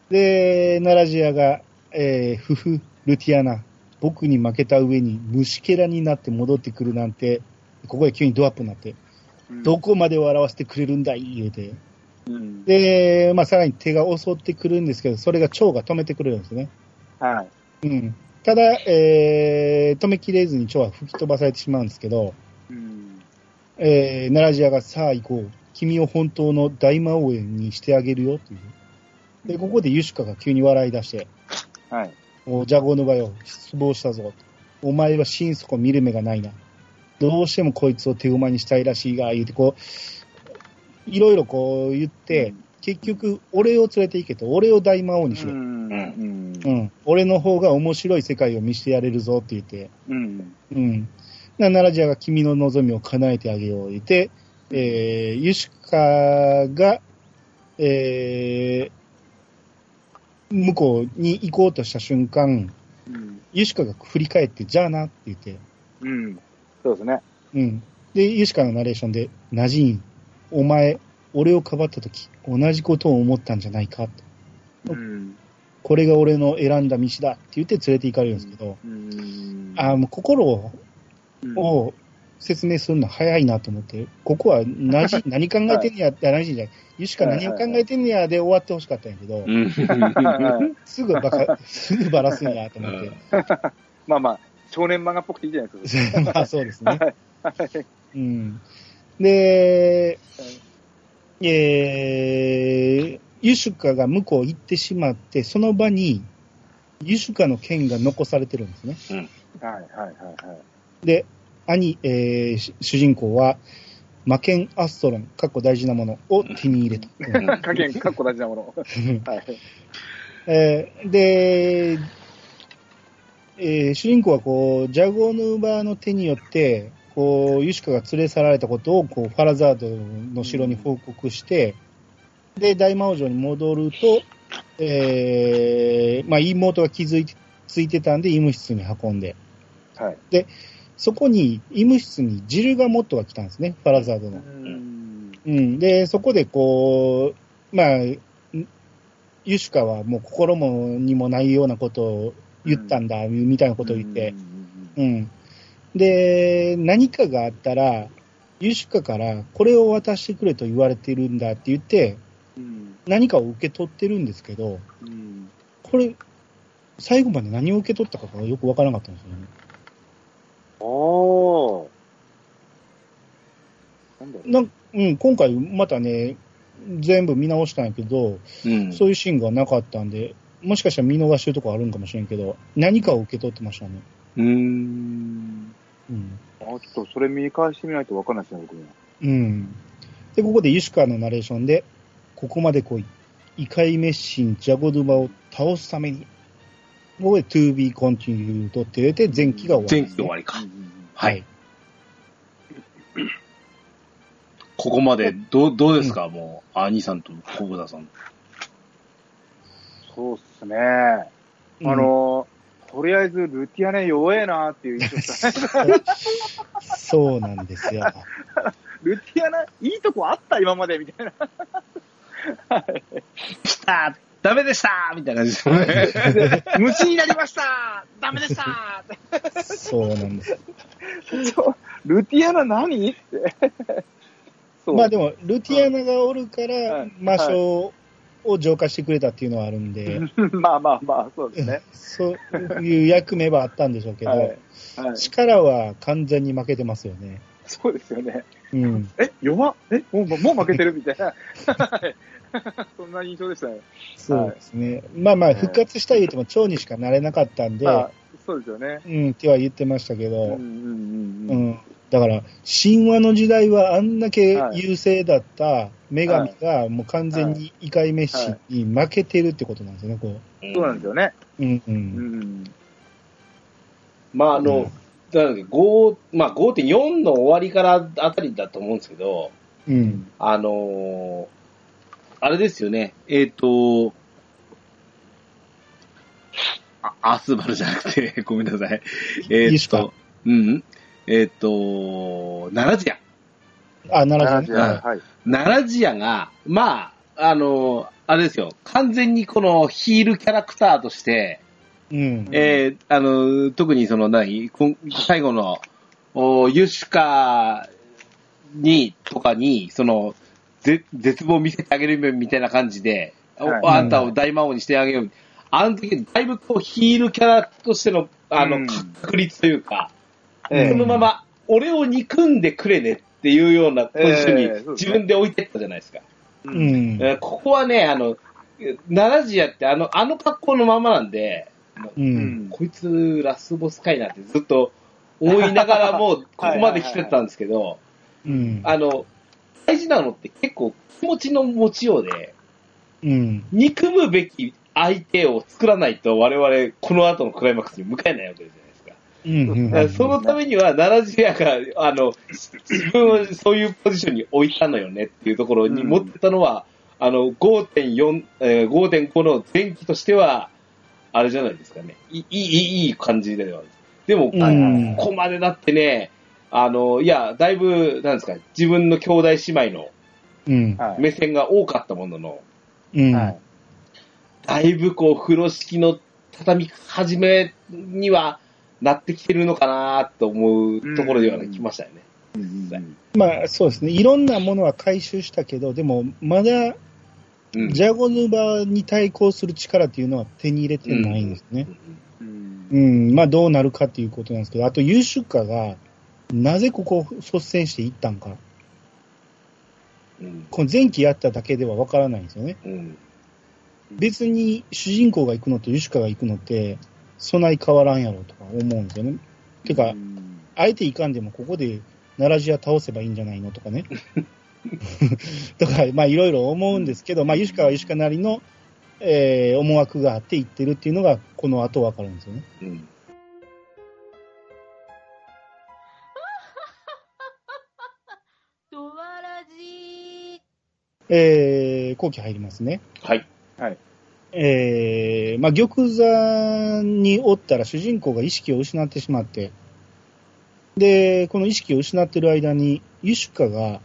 で、ナラジアが、えー、ふふ、ルティアナ、僕に負けた上に虫けらになって戻ってくるなんて、ここで急にドアップになって、どこまで笑わせてくれるんだい？言うて。うんで、まあ、さらに手が襲ってくるんですけど、それが蝶が止めてくれるんですね。はい。うん。ただ、えー、止めきれずに蝶は吹き飛ばされてしまうんですけど、うんえー、ナラジアがさあ行こう。君を本当の大魔王にしてあげるよっていう。で、ここでユシカが急に笑い出して、はい。おジャゴの場よ、失望したぞ。お前は心底見る目がないな。どうしてもこいつを手馬にしたいらしいが、言うてこう、いろいろこう言って、結局、俺を連れて行けと、俺を大魔王にしろ。うんうん。うん俺の方が面白い世界を見せてやれるぞって言って、うんうん。な奈良ジアが君の望みを叶えてあげよう言って、えー、ユシカが、えー、向こうに行こうとした瞬間、うん。ユシカが振り返って、じゃあなって言って、うん。そうですね。うん。で、ユシカのナレーションで、ナジーン、お前、俺をかばった時、同じことを思ったんじゃないかと。うん。これが俺の選んだ道だって言って連れて行かれるんですけど、うん。あーもう心をうんを説明するの早いなと思って、ここは何時 <laughs> 何考えてんねやって、何時じゃない、ユシカ何を考えてんねやで終わってほしかったんやけど、<laughs> すぐバカ、すぐバラすんやと思って。<laughs> まあまあ、少年漫画っぽくていいじゃないですか。<laughs> まあそうですね。はいうん。で、えー、ユシュカが向こう行ってしまって、その場に、ユシュカの剣が残されてるんですね。はいはいはいはい。で、兄、えーし主人公は、魔剣アストロン、かっこ大事なものを手に入れた。うん加減、かっこ大事なもの。はい。えーで、えー主人公はこう、ジャゴヌーバーの手によって、こう、ユシカが連れ去られたことを、こう、ファラザードの城に報告して、で、大魔王城に戻ると、えーまあ、妹が気づいて、ついてたんで、医務室に運んで、はい。そこに、医務室にジルガモットが来たんですね、ファラザードの。うん。うん。で、そこでこう、まあ、んユシュカはもう心もにもないようなことを言ったんだ、みたいなことを言って、うん。で、何かがあったら、ユシュカからこれを渡してくれと言われてるんだって言って、うん。何かを受け取ってるんですけど、うん。これ、最後まで何を受け取ったかがよくわからなかったんですよね。おー。なんだろう。なんうん、今回またね、全部見直したんやけど、うん。そういうシーンがなかったんで、もしかしたら見逃してるとこあるんかもしれんけど、何かを受け取ってましたね。うーん。うん。あちょっとそれ見返してみないとわかんないですね、僕も。うん。で、ここでユシカのナレーションで、ここまで来い。異界メッシン、ジャゴドゥバを倒すために。ここで to be continued って言って前期が終わ前る、期終わりか。うんはい。ここまで、どう、どうですか、もう、兄さんと小ブダさん。そうっすね。うんあの、とりあえず、ルティアネ弱えなっていう印象した。<laughs> そうなんですよ。<laughs> ルティアナ、いいとこあった今まで、みたいな。来たダメでしたみたいな感じですよね。<laughs> で虫になりましたダメでしたそうなんです。そうルティアナ何って。そうまあでも、ルティアナがおるかはらい、魔性を浄化してくれたっていうのはあるんで、<laughs> まあまあまあ、そうですね。そういう役目はあったんでしょうけど、<laughs> はい。はい、力は完全に負けてますよね。そうですよね。うん。え、弱っ？えもう、もう負けてるみたいな。はい <laughs> そんな印象でしたね。そうですね。まあまあ、復活したい言っても、蝶にしかなれなかったんで、あそうですよね。うん、っては言ってましたけど、うんうんう。ん。だから、神話の時代はあんだけ優勢だった女神が、もう完全に異界メッシに負けてるってことなんですよね、こそうなんですよね。う。うんう。うんん。まあ、あの、なんだっけ、5、まあ、5.4の終わりからあたりだと思うんですけど、うん。あのーあれですよね、えっ、と、あ、アースバルじゃなくて、<laughs> ごめんなさい。えっ、いいっすかと、うん。えっ、と、ナラジア。あ、ならずね。はいはい。ナラジアが、まあ、あのあれですよ、完全にこのヒールキャラクターとして、うん。えーあの、特にその何、こん最後の、おユシュカに、とかに、その、ぜ絶望を見せてあげるみたいな感じで、おはいあんたを大魔王にしてあげよう。あの時、だいぶこう、ヒールキャラとしての、あの、うん確率というか、ええそのまま、俺を憎んでくれねっていうようなポジションに自分で置いてったじゃないですか。ううん。ここはね、あの、ナラジアってあの、あの格好のままなんで、う。うんん。こいつラスボスかいなってずっと思いながらも、<laughs> ここまで来てたんですけど、うん。あの、大事なのって結構気持ちの持ちようで、うん。憎むべき相手を作らないと我々この後のクライマックスに向かえないわけですか。うん。そのためには、ナラジアが、あの、自分をそういうポジションに置いたのよねっていうところに持ってたのは、あの、5.4、えー5.5の前期としては、あれじゃないですかね。いい、いい、いい感じではある。でも、うんここまでだってね、あの、いや、だいぶ、なんですか、自分の兄弟姉妹の。目線が多かったものの、うん。はい。だいぶこう、風呂敷の畳み始めにはなってきてるのかなと思うところではね、うん来ましたよね。うんまあそうですね。いろんなものは回収したけど、でもまだうん。ジャゴヌバに対抗する力っていうのは手に入れてないんですね。うんうん。まあどうなるかっていうことなんですけど、あと優秀化がなぜここを率先していったんか。うん。この前期やっただけではわからないんですよね。うん。別に主人公が行くのとユシカが行くのって、そない変わらんやろとか思うんですよね。てかう、んあえていかんでもここで奈良ジア倒せばいいんじゃないのとかね。<laughs> とか、まあいろいろ思うんですけど、まあユシカはユシカなりの、えー思惑があって言ってるっていうのが、この後わかるんですよね。うん。えー、後期入りますね。はい。えー、まあ玉座におったら主人公が意識を失ってしまって、で、この意識を失ってる間に、ユシュカが、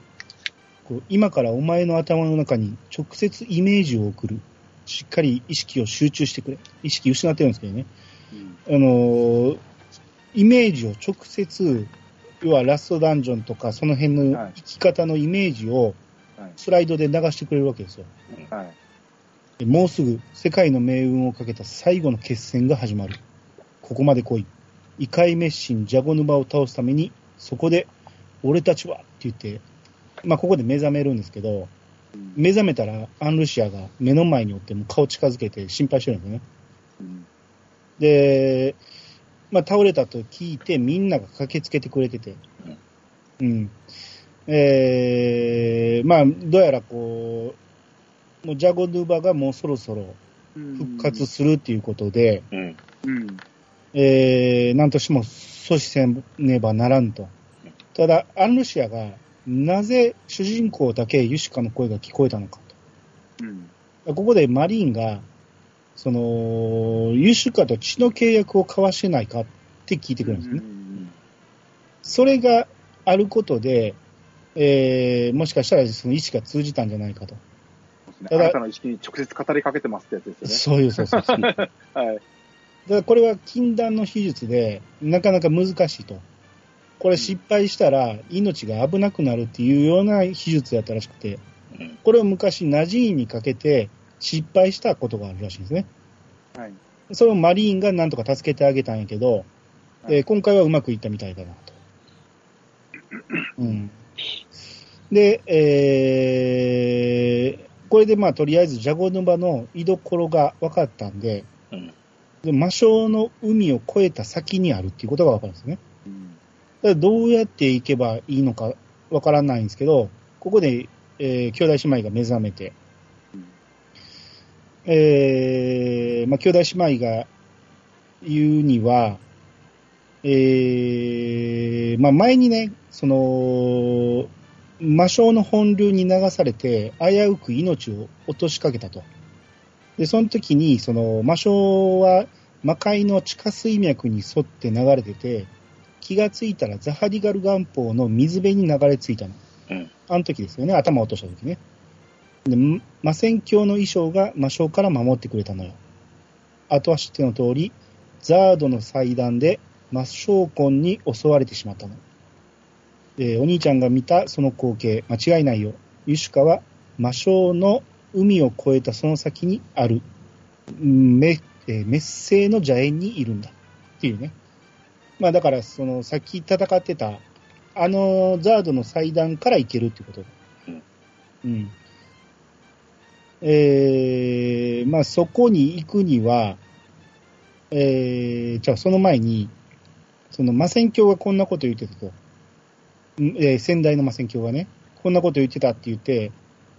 こう今からお前の頭の中に直接イメージを送る。しっかり意識を集中してくれ。意識失ってるんですけどね。あのーイメージを直接、要はラストダンジョンとか、その辺のはい生き方のイメージをはいスライドで流してくれるわけですよ。はい。でもうすぐ世界の命運をかけた最後の決戦が始まる。ここまで来い。異界滅神ジャゴヌバを倒すために、そこで、俺たちはって言って、まあここで目覚めるんですけど、目覚めたらアンルシアが目の前におっても顔近づけて心配してるんですね。で、まあ倒れたと聞いてみんなが駆けつけてくれてて、うん。えー、まあどうやらこう、もうジャゴヌバがもうそろそろ復活するっていうことで、うん。うん。えー、なんとしても阻止せねばならんと。ただ、アンルシアが、なぜ主人公だけユシカの声が聞こえたのかうん。と。ここでマリーンが、その、ユシカと血の契約を交わしてないかって聞いてくるんですね。それがあることで、えー、もしかしたらその意思が通じたんじゃないかと。あなたの意識に直接語りかけてますってやつですよそういう、そうそうそう。だかね。はい。らこれは禁断の秘術で、なかなか難しいと。これ失敗したら命が危なくなるっていうような秘術だったらしくて、うんこれを昔ナジーンにかけて失敗したことがあるらしいんですね。はい。それをマリーンがなんとか助けてあげたんやけど、はいえー今回はうまくいったみたいだなと。<laughs> うん。で、えー、これでまあとりあえずジャゴヌバの居所が分かったんで、うんで魔性の海を越えた先にあるっていうことが分かるんですね。うんだからどうやって行けばいいのか分からないんですけど、ここで、えー兄弟姉妹が目覚めて、うんえーまあ、兄弟姉妹が言うには、えーまあ、前にね、その、魔性の本流に流されて、危うく命を落としかけたと。で、その時に、その、魔性は魔界の地下水脈に沿って流れてて、気がついたらザハディガル岩峰の水辺に流れ着いたの。うんあの時ですよね、頭を落とした時ね。で、ん魔戦教の衣装が魔性から守ってくれたのよ。あとは知っての通り、ザードの祭壇で魔性魂に襲われてしまったの。で、お兄ちゃんが見たその光景、間違いないよ。ユシュカは魔性の海を越えたその先にある、うんめえー滅星の邪縁にいるんだ。っていうね。まあだから、その、さっき戦ってた、あのザードの祭壇から行けるっていうこと。うん。うん。えー、まあそこに行くには、えー、じゃあその前に、その魔戦教がこんなこと言ってたと。えー先代の魔戦教がね、こんなこと言ってたって言って、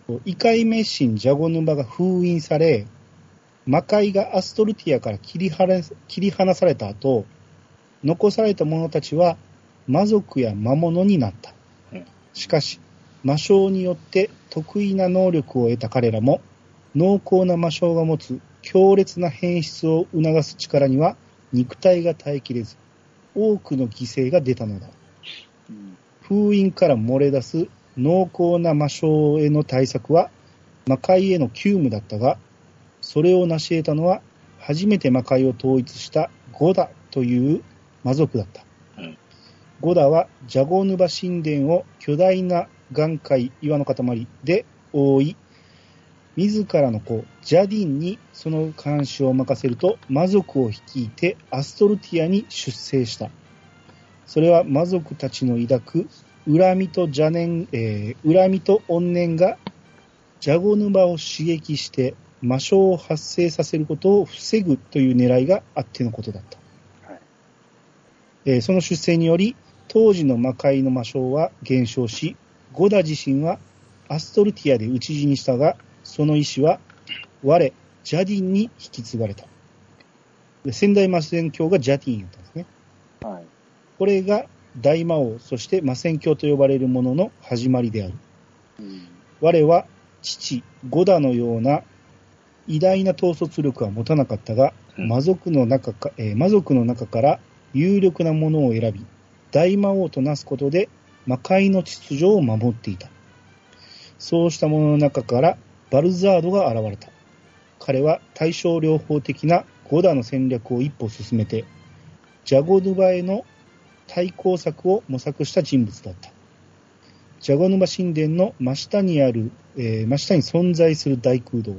こう異界滅神ジャゴヌバが封印され、魔界がアストルティアから切り離切り離された後、残された者たちは魔族や魔物になった。しかし、魔性によって得意な能力を得た彼らも、濃厚な魔性が持つ強烈な変質を促す力には肉体が耐えきれず、多くの犠牲が出たのだ。うん封印から漏れ出す濃厚な魔性への対策は魔界への急務だったが、それを成し得たのは初めて魔界を統一したゴダという魔族だった。うんゴダはジャゴヌバ神殿を巨大な岩塊、岩の塊で覆い、自らの子、ジャディンにその監視を任せると魔族を率いてアストルティアに出征した。それは魔族たちの抱く恨みと邪念、えー恨みと怨念がジャゴヌバを刺激して魔性を発生させることを防ぐという狙いがあってのことだった。はいえーその出世により、当時の魔界の魔性は減少し、ゴダ自身はアストルティアで討ち死にしたが、その意志は我、ジャディンに引き継がれた。で仙台魔戦教がジャディンだったんですね。はい。これが大魔王、そして魔戦教と呼ばれるものの始まりである。うん我は父、ゴダのような偉大な統率力は持たなかったが、うん魔族の中か、えー魔族の中から有力なものを選び、大魔王となすことで魔界の秩序を守っていた。そうしたものの中からバルザードが現れた。彼は対症療法的なゴダの戦略を一歩進めて、ジャゴヌバへの対抗策を模索した人物だった。ジャゴヌバ神殿の真下にある、えー真下に存在する大空洞。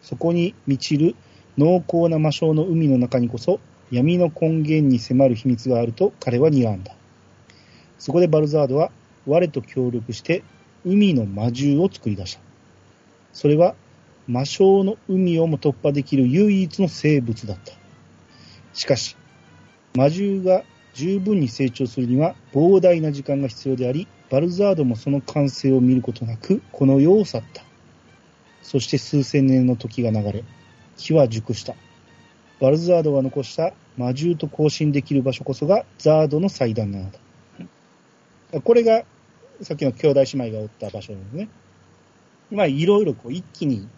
そこに満ちる濃厚な魔性の海の中にこそ闇の根源に迫る秘密があると彼は睨んだ。そこでバルザードは我と協力して海の魔獣を作り出した。それは魔性の海をも突破できる唯一の生物だった。しかし、魔獣が十分に成長するには膨大な時間が必要であり、バルザードもその完成を見ることなく、この世を去った。そして数千年の時が流れ、木は熟した。バルザードが残した魔獣と交信できる場所こそがザードの祭壇なのだ。これが、さっきの兄弟姉妹がおった場所ですね。まあ、いろいろこう一気に、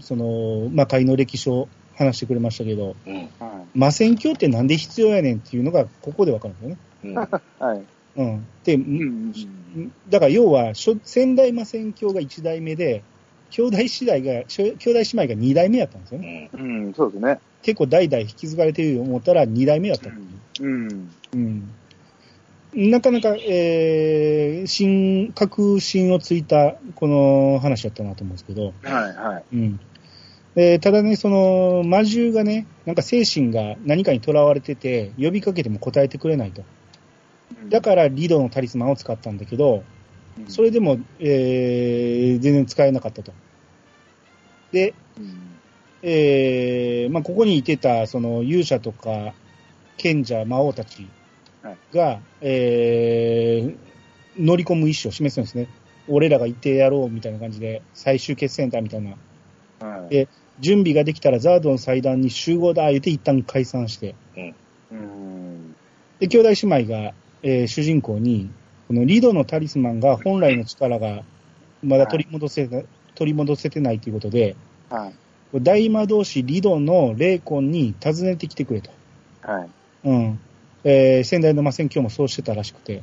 その、魔界の歴史を話してくれましたけど、うん。はい。魔戦教ってなんで必要やねんっていうのが、ここでわかるんですよね。うん。はい。うん。で、うんうんだから要は、しょ仙台魔戦教が1代目で、兄弟次第が、兄弟姉妹が2代目やったんですよね。うん。そうですね。結構代々引き継がれてると思ったら2代目やった。うん。うん。なかなか、えー、新、革新をついた、この話だったなと思うんですけど、はい、はい。うん。えーただね、その、魔獣がね、なんか精神が何かに囚われてて、呼びかけても答えてくれないと。だから、リドのタリスマンを使ったんだけど、らそれでも、えー全然使えなかったと。で、うんえーまあ、ここにいてた、その、勇者とか、賢者、魔王たちが、えー乗り込む意思を示すんですね。俺らがいてやろうみたいな感じで、最終決戦だみたいな。はいえ準備ができたらザードの祭壇に集合だ言って一旦解散して、うん。で、兄弟姉妹が、えー主人公に、このリドのタリスマンが本来の力がまだ取り戻せ、取り戻せてないということで、はい。大魔導士リドの霊魂に訪ねてきてくれと。はい。うん。えー仙台の魔戦教もそうしてたらしくて。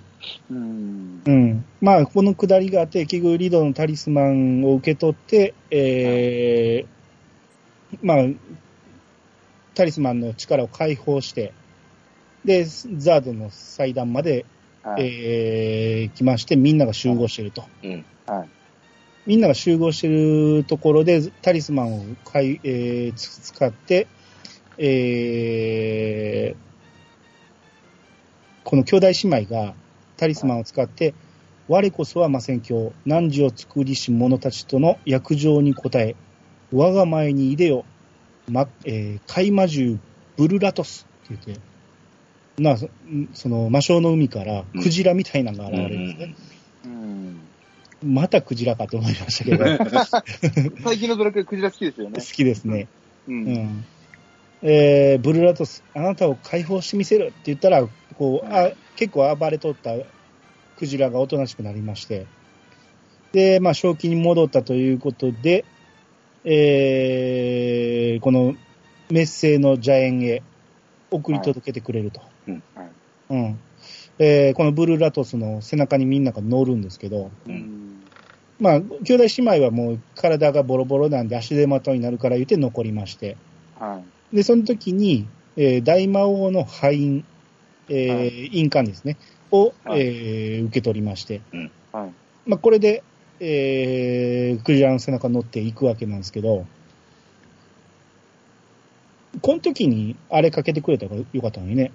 うん。うん。まあ、このくだりがあって、結局リドのタリスマンを受け取って、えーまあ、タリスマンの力を解放して、で、ザードの祭壇まで、はい。えー来まして、みんなが集合していると。うん。はい。みんなが集合しているところで、タリスマンをかい、えーつ使って、えーこの兄弟姉妹がタリスマンを使って、我こそは魔戦教、汝を作りし者たちとの約定に応え、我が前にいでよ、ま、えー、海魔獣ブルラトスって言って、なそその魔性の海からクジラみたいなのが現れるんですね。うん。またクジラかと思いましたけど、<laughs> 最近のドラクエクジラ好きですよ好ね。きですね。う。うんん。えー、ブルラトス、あなたを解放してみせるって言ったら、こう、あ結構暴れとったクジラがおとなしくなりまして、で、まあ、正気に戻ったということで、えー、このメッセーの邪縁へ送り届けてくれると。はい。うん。えーこのブルーラトスの背中にみんなが乗るんですけど、う。うんん。まあ、兄弟姉妹はもう体がボロボロなんで足手まといになるから言って残りまして、はい。で、その時に、えー大魔王の敗因、えーはい印鑑ですね、を、はいえー受け取りまして、はい。まあ、これで、えークジラの背中に乗っていくわけなんですけど、この時にあれかけてくれたらよかったのにね。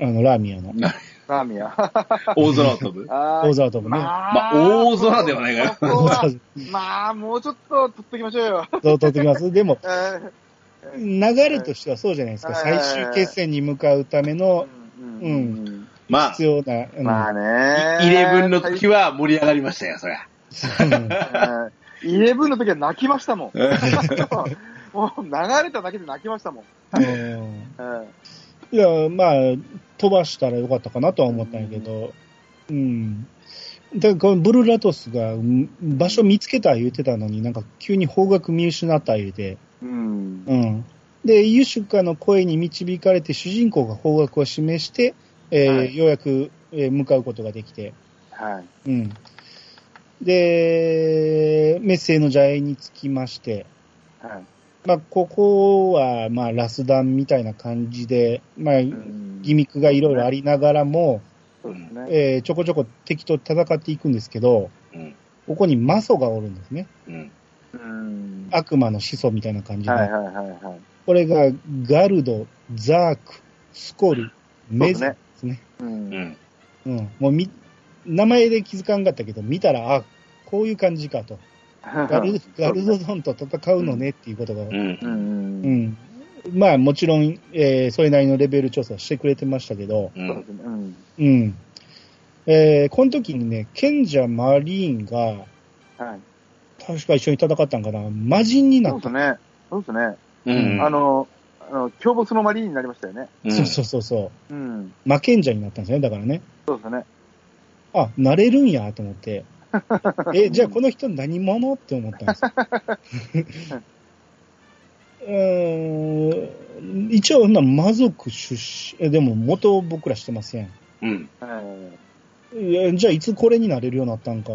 あの、ラーミアの。<laughs> ラーミヤ。<laughs> 大空を飛ぶ？あ大沢ともね。まあ、大空ではないかよ。ここはまあ、もうちょっと取っときましょうよ。そう取ってきます。<laughs> でも、えー流れとしてはそうじゃないですか。はい最終決戦に向かうためのうんうんまあ必、要な、うんまあね。イレブンの時は盛り上がりましたよ、そりゃ。うんイレブンの時は泣きましたもん。<laughs> もう流れただけで泣きましたもん。いや、まあ、飛ばしたらよかったかなとは思ったんやけど、うん。だからこのブルーラトスがうん場所見つけた言ってたのになんか急に方角見失った言うて、ーうん。うん。で、ユシュカの声に導かれて主人公が方角を示して、えーはいようやく、えー向かうことができて、はい。うん。で、メッセーの邪縁につきまして、はい。まあ、ここは、まあ、ラスダンみたいな感じで、まあ、うんギミックがいろいろありながらも、ね。えーちょこちょこ敵と戦っていくんですけど、うん。ここにマソがおるんですね。うん。うん。悪魔の始祖みたいな感じで。はいはいはいはい。これがガルド、ザーク、スコル、メズですね。う。うんん。うん。もうみ、名前で気づかんかったけど、見たら、あ、こういう感じかと。ガルガルドドンと戦うのねっていうことが、う。うん。うんうん。ん。まあもちろん、えーそれなりのレベル調査してくれてましたけど、うん。そうですね。うん。うん。えーこの時にね、賢者マリーンが、はい。確か一緒に戦ったんかな、魔人になった。そうですね。そうですね。うん。あの、あの、凶暴のマリーになりましたよね。うん、そうそうそうそう。うん。魔賢者になったんですね、だからね。そうですね。あ、なれるんやと思って。え、じゃあこの人何者？って思ったんですよ。うーん一応、な魔族出身、えでも元僕らしてません。うん。じゃあいつこれになれるようになったんか。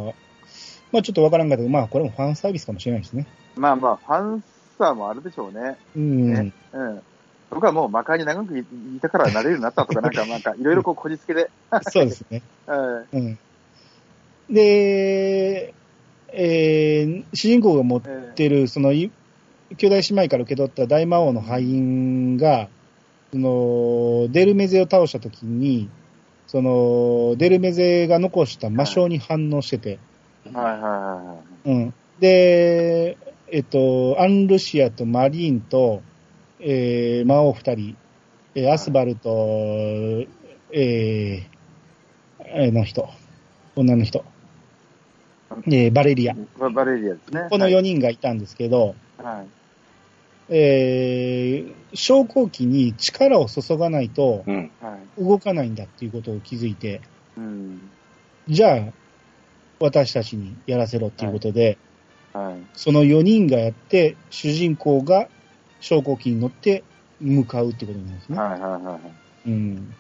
まあちょっとわからんけど、まあこれもファンサービスかもしれないですね。い。まあまあ、ファンサーもあるでしょうね。うん。ねうん。僕はもう魔界に長くいたからなれるようになったとか、なんか、なんか、いろいろこう、こじつけで。そうですね。<laughs> うん。うん。で、えー主人公が持っえてる、その、い兄弟姉妹から受け取った大魔王の敗因が、その、デルメゼを倒したときに、その、デルメゼが残した魔性に反応してて、ーはいはいはうん。で、えっと、アンルシアとマリーンと、えー魔王二人、えーアスバルと、えー、あの人、女の人、えーバレリアい。。ババレリアですね。この4人がいたんですけど、はい。えー、昇降機に力を注がないと。動かないんだっていうことを気づいて、うん。じゃあ、私たちにやらせろっていうことで、はい。その4人がやって、主人公が昇降機に乗って向かうってことなんですね。はいはいはいはい。うん。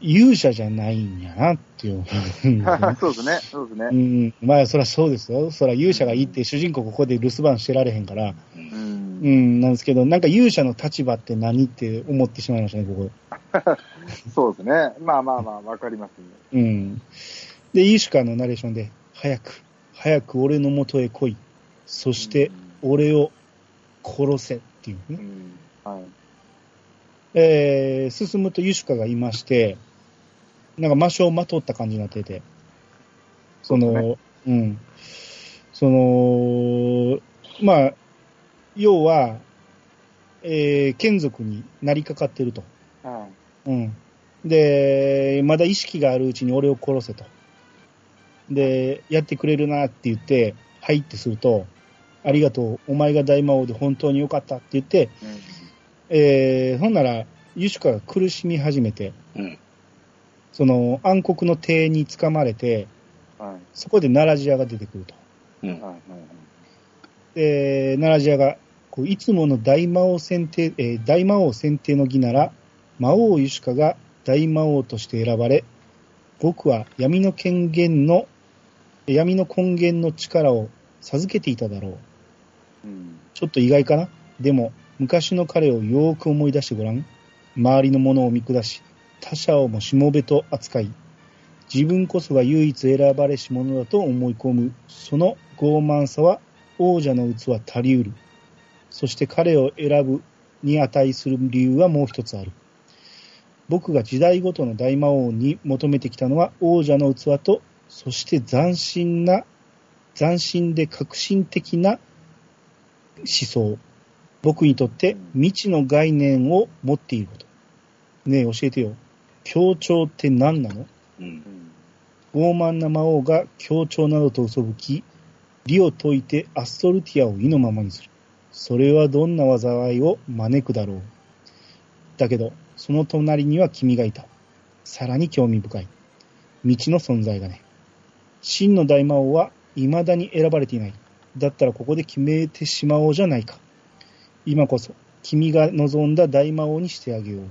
勇者じゃないんやなっていう。<laughs> そうですね。そうですうね。ん。まあ、そりゃそうですよ。そりゃ勇者がいいって主人公ここで留守番してられへんから。う。うんん、なんですけど、なんか勇者の立場って何って思ってしまいましたね、ここ。<laughs> そうですね。まあまあまあ、わかりますね。うん。で、イーシュカのナレーションで、早く、早く俺の元へ来い。そして、俺を殺せっていうね。うん。はい。えー、進むとユシュカがいまして、なんか魔性をまとった感じになってて、その、そううん。その、まあ、要は、えー、眷属になりかかってると。はうん。で、まだ意識があるうちに俺を殺せと。で、やってくれるなって言って、はいってすると、ありがとう、お前が大魔王で本当によかったって言って、い。うんえー、ほんなら、ユシュカが苦しみ始めて、うん。その暗黒の帝に掴まれて、はい。そこで奈良寺屋が出てくると。うん。で、奈良寺屋が、こういつもの大魔王選定、えー大魔王選定の儀なら、魔王ユシカが大魔王として選ばれ、僕は闇の権限の、闇の根源の力を授けていただろう。うん。ちょっと意外かな？でも、昔の彼をよーく思い出してごらん。周りのものを見下し、他者をもしもべと扱い、自分こそが唯一選ばれし者だと思い込む、その傲慢さは王者の器足りうる。そして彼を選ぶに値する理由はもう一つある。僕が時代ごとの大魔王に求めてきたのは王者の器と、そして斬新な、斬新で革新的な思想。僕にとって未知の概念を持っていること。ねえ、教えてよ。協調って何なの？うん。うん。傲慢な魔王が協調などと嘘吹き、理を解いてアストルティアを意のままにする。それはどんな災いを招くだろう。だけど、その隣には君がいた。さらに興味深い。未知の存在だね。真の大魔王は未だに選ばれていない。だったらここで決めてしまおうじゃないか。今こそ、君が望んだ大魔王にしてあげよう。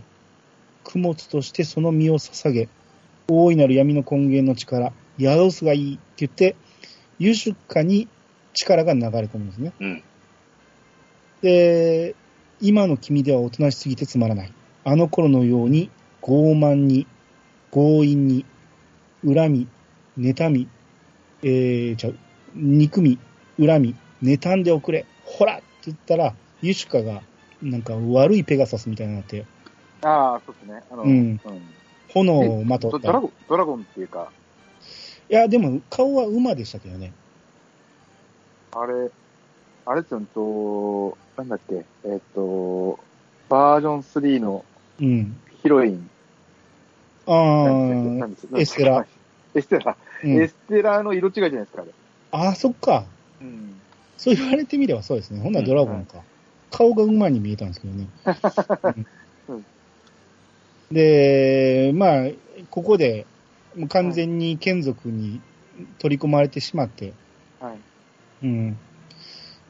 供物としてその身を捧げ、大いなる闇の根源の力、宿すがいいって言って、ユシュカに力が流れ込むんですね。うん。で、今の君ではおとなしすぎてつまらない。あの頃のように傲慢に、強引に、恨み、妬み、えー、ちゃう、憎み、恨み、妬んでおくれ、ほらって言ったら、ユシュカが、なんか悪いペガサスみたいになって、ああ、そうですね。あの、うん炎をまとった。いドドラゴン、ドラゴンっていうか、や、でも顔は馬でしたけどね。あれ、あれですよ、と、なんだっけ、えっと、バージョン3のうん。ヒロイン。あ何でしたっけエステラ。エステラ。うんエステラの色違いじゃないですか、あれ。ああ、そっか。うん。そう言われてみればそうですね。ほんならドラゴンか。顔が馬に見えたんですけどね。<laughs> うん <laughs> で、まあ、ここで、完全に眷属に取り込まれてしまって、はい。うん。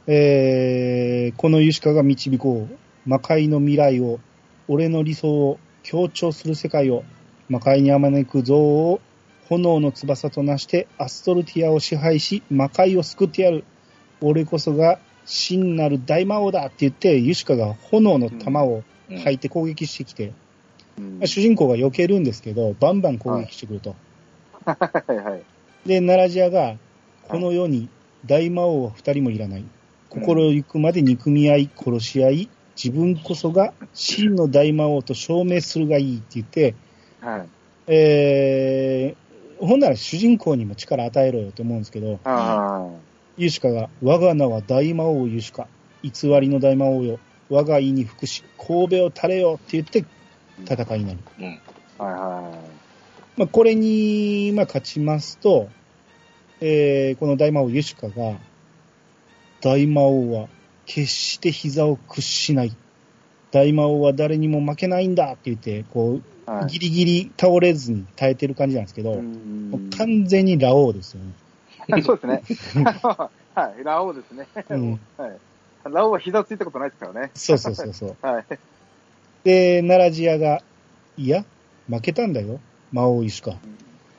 えー、このユシカが導こう。魔界の未来を、俺の理想を強調する世界を、魔界にあまねく像を炎の翼となしてアストルティアを支配し、魔界を救ってやる。俺こそが真なる大魔王だって言って、ユシカが炎の玉をうん吐いて攻撃してきて、うんまあ主人公が避けるんですけど、バンバン攻撃してくると。はいはい。で、奈良ジアが、この世に大魔王は二人もいらない。心ゆくまで憎み合い、殺し合い、自分こそが真の大魔王と証明するがいいって言って、はい。えー、ほんなら主人公にも力与えろよと思うんですけど、あユシカが、我が名は大魔王ユシカ、偽りの大魔王よ、我が意に服し、神戸を垂れよって言って戦いになる。うん。あ。はいはまあ、これに、まあ、勝ちますと、えーこの大魔王ユシカが、大魔王は決して膝を屈しない。大魔王は誰にも負けないんだって言って、こう、い。ギリギリ倒れずに耐えてる感じなんですけど、完全にラオウですよね。<laughs> そうですね。<laughs> はい。ラオウですね。うんはい。ラオウは膝ついたことないですからね。そうそうそうそう。<laughs> はい。で、奈良ジアが、いや、負けたんだよ、魔王ユシカ。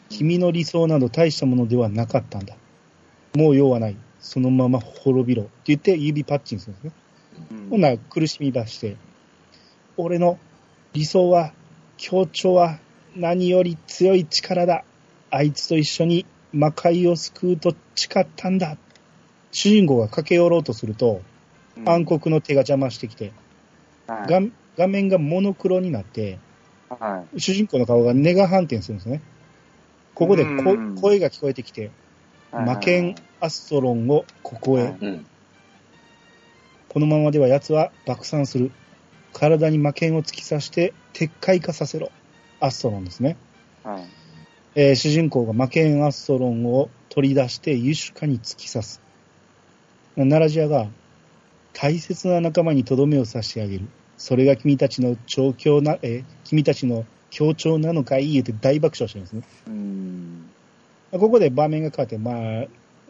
君の理想など大したものではなかったんだ。もう用はない。そのまま滅びろ。って言って指パッチンするんですね。うんほんなら苦しみ出して、俺の理想は、協調は何より強い力だ。あいつと一緒に魔界を救うと誓ったんだ。主人公が駆け寄ろうとすると、暗黒の手が邪魔してきて、はい。画画面がモノクロになって、は主人公の顔がネガ反転するんですね。ここでこうん声が聞こえてきて、い。魔剣アストロンをここへ。このままでは奴は爆散する。体に魔剣を突き刺して撤回化させろ。アストロンですね。はい。えー主人公が魔剣アストロンを取り出してユシュカに突き刺す。奈良ジアが大切な仲間にとどめを刺してあげる。それが君たちの調教な、えー君たちの協調なのかい？いえって大爆笑してるんですね。うん。ここで場面が変わって、まあ、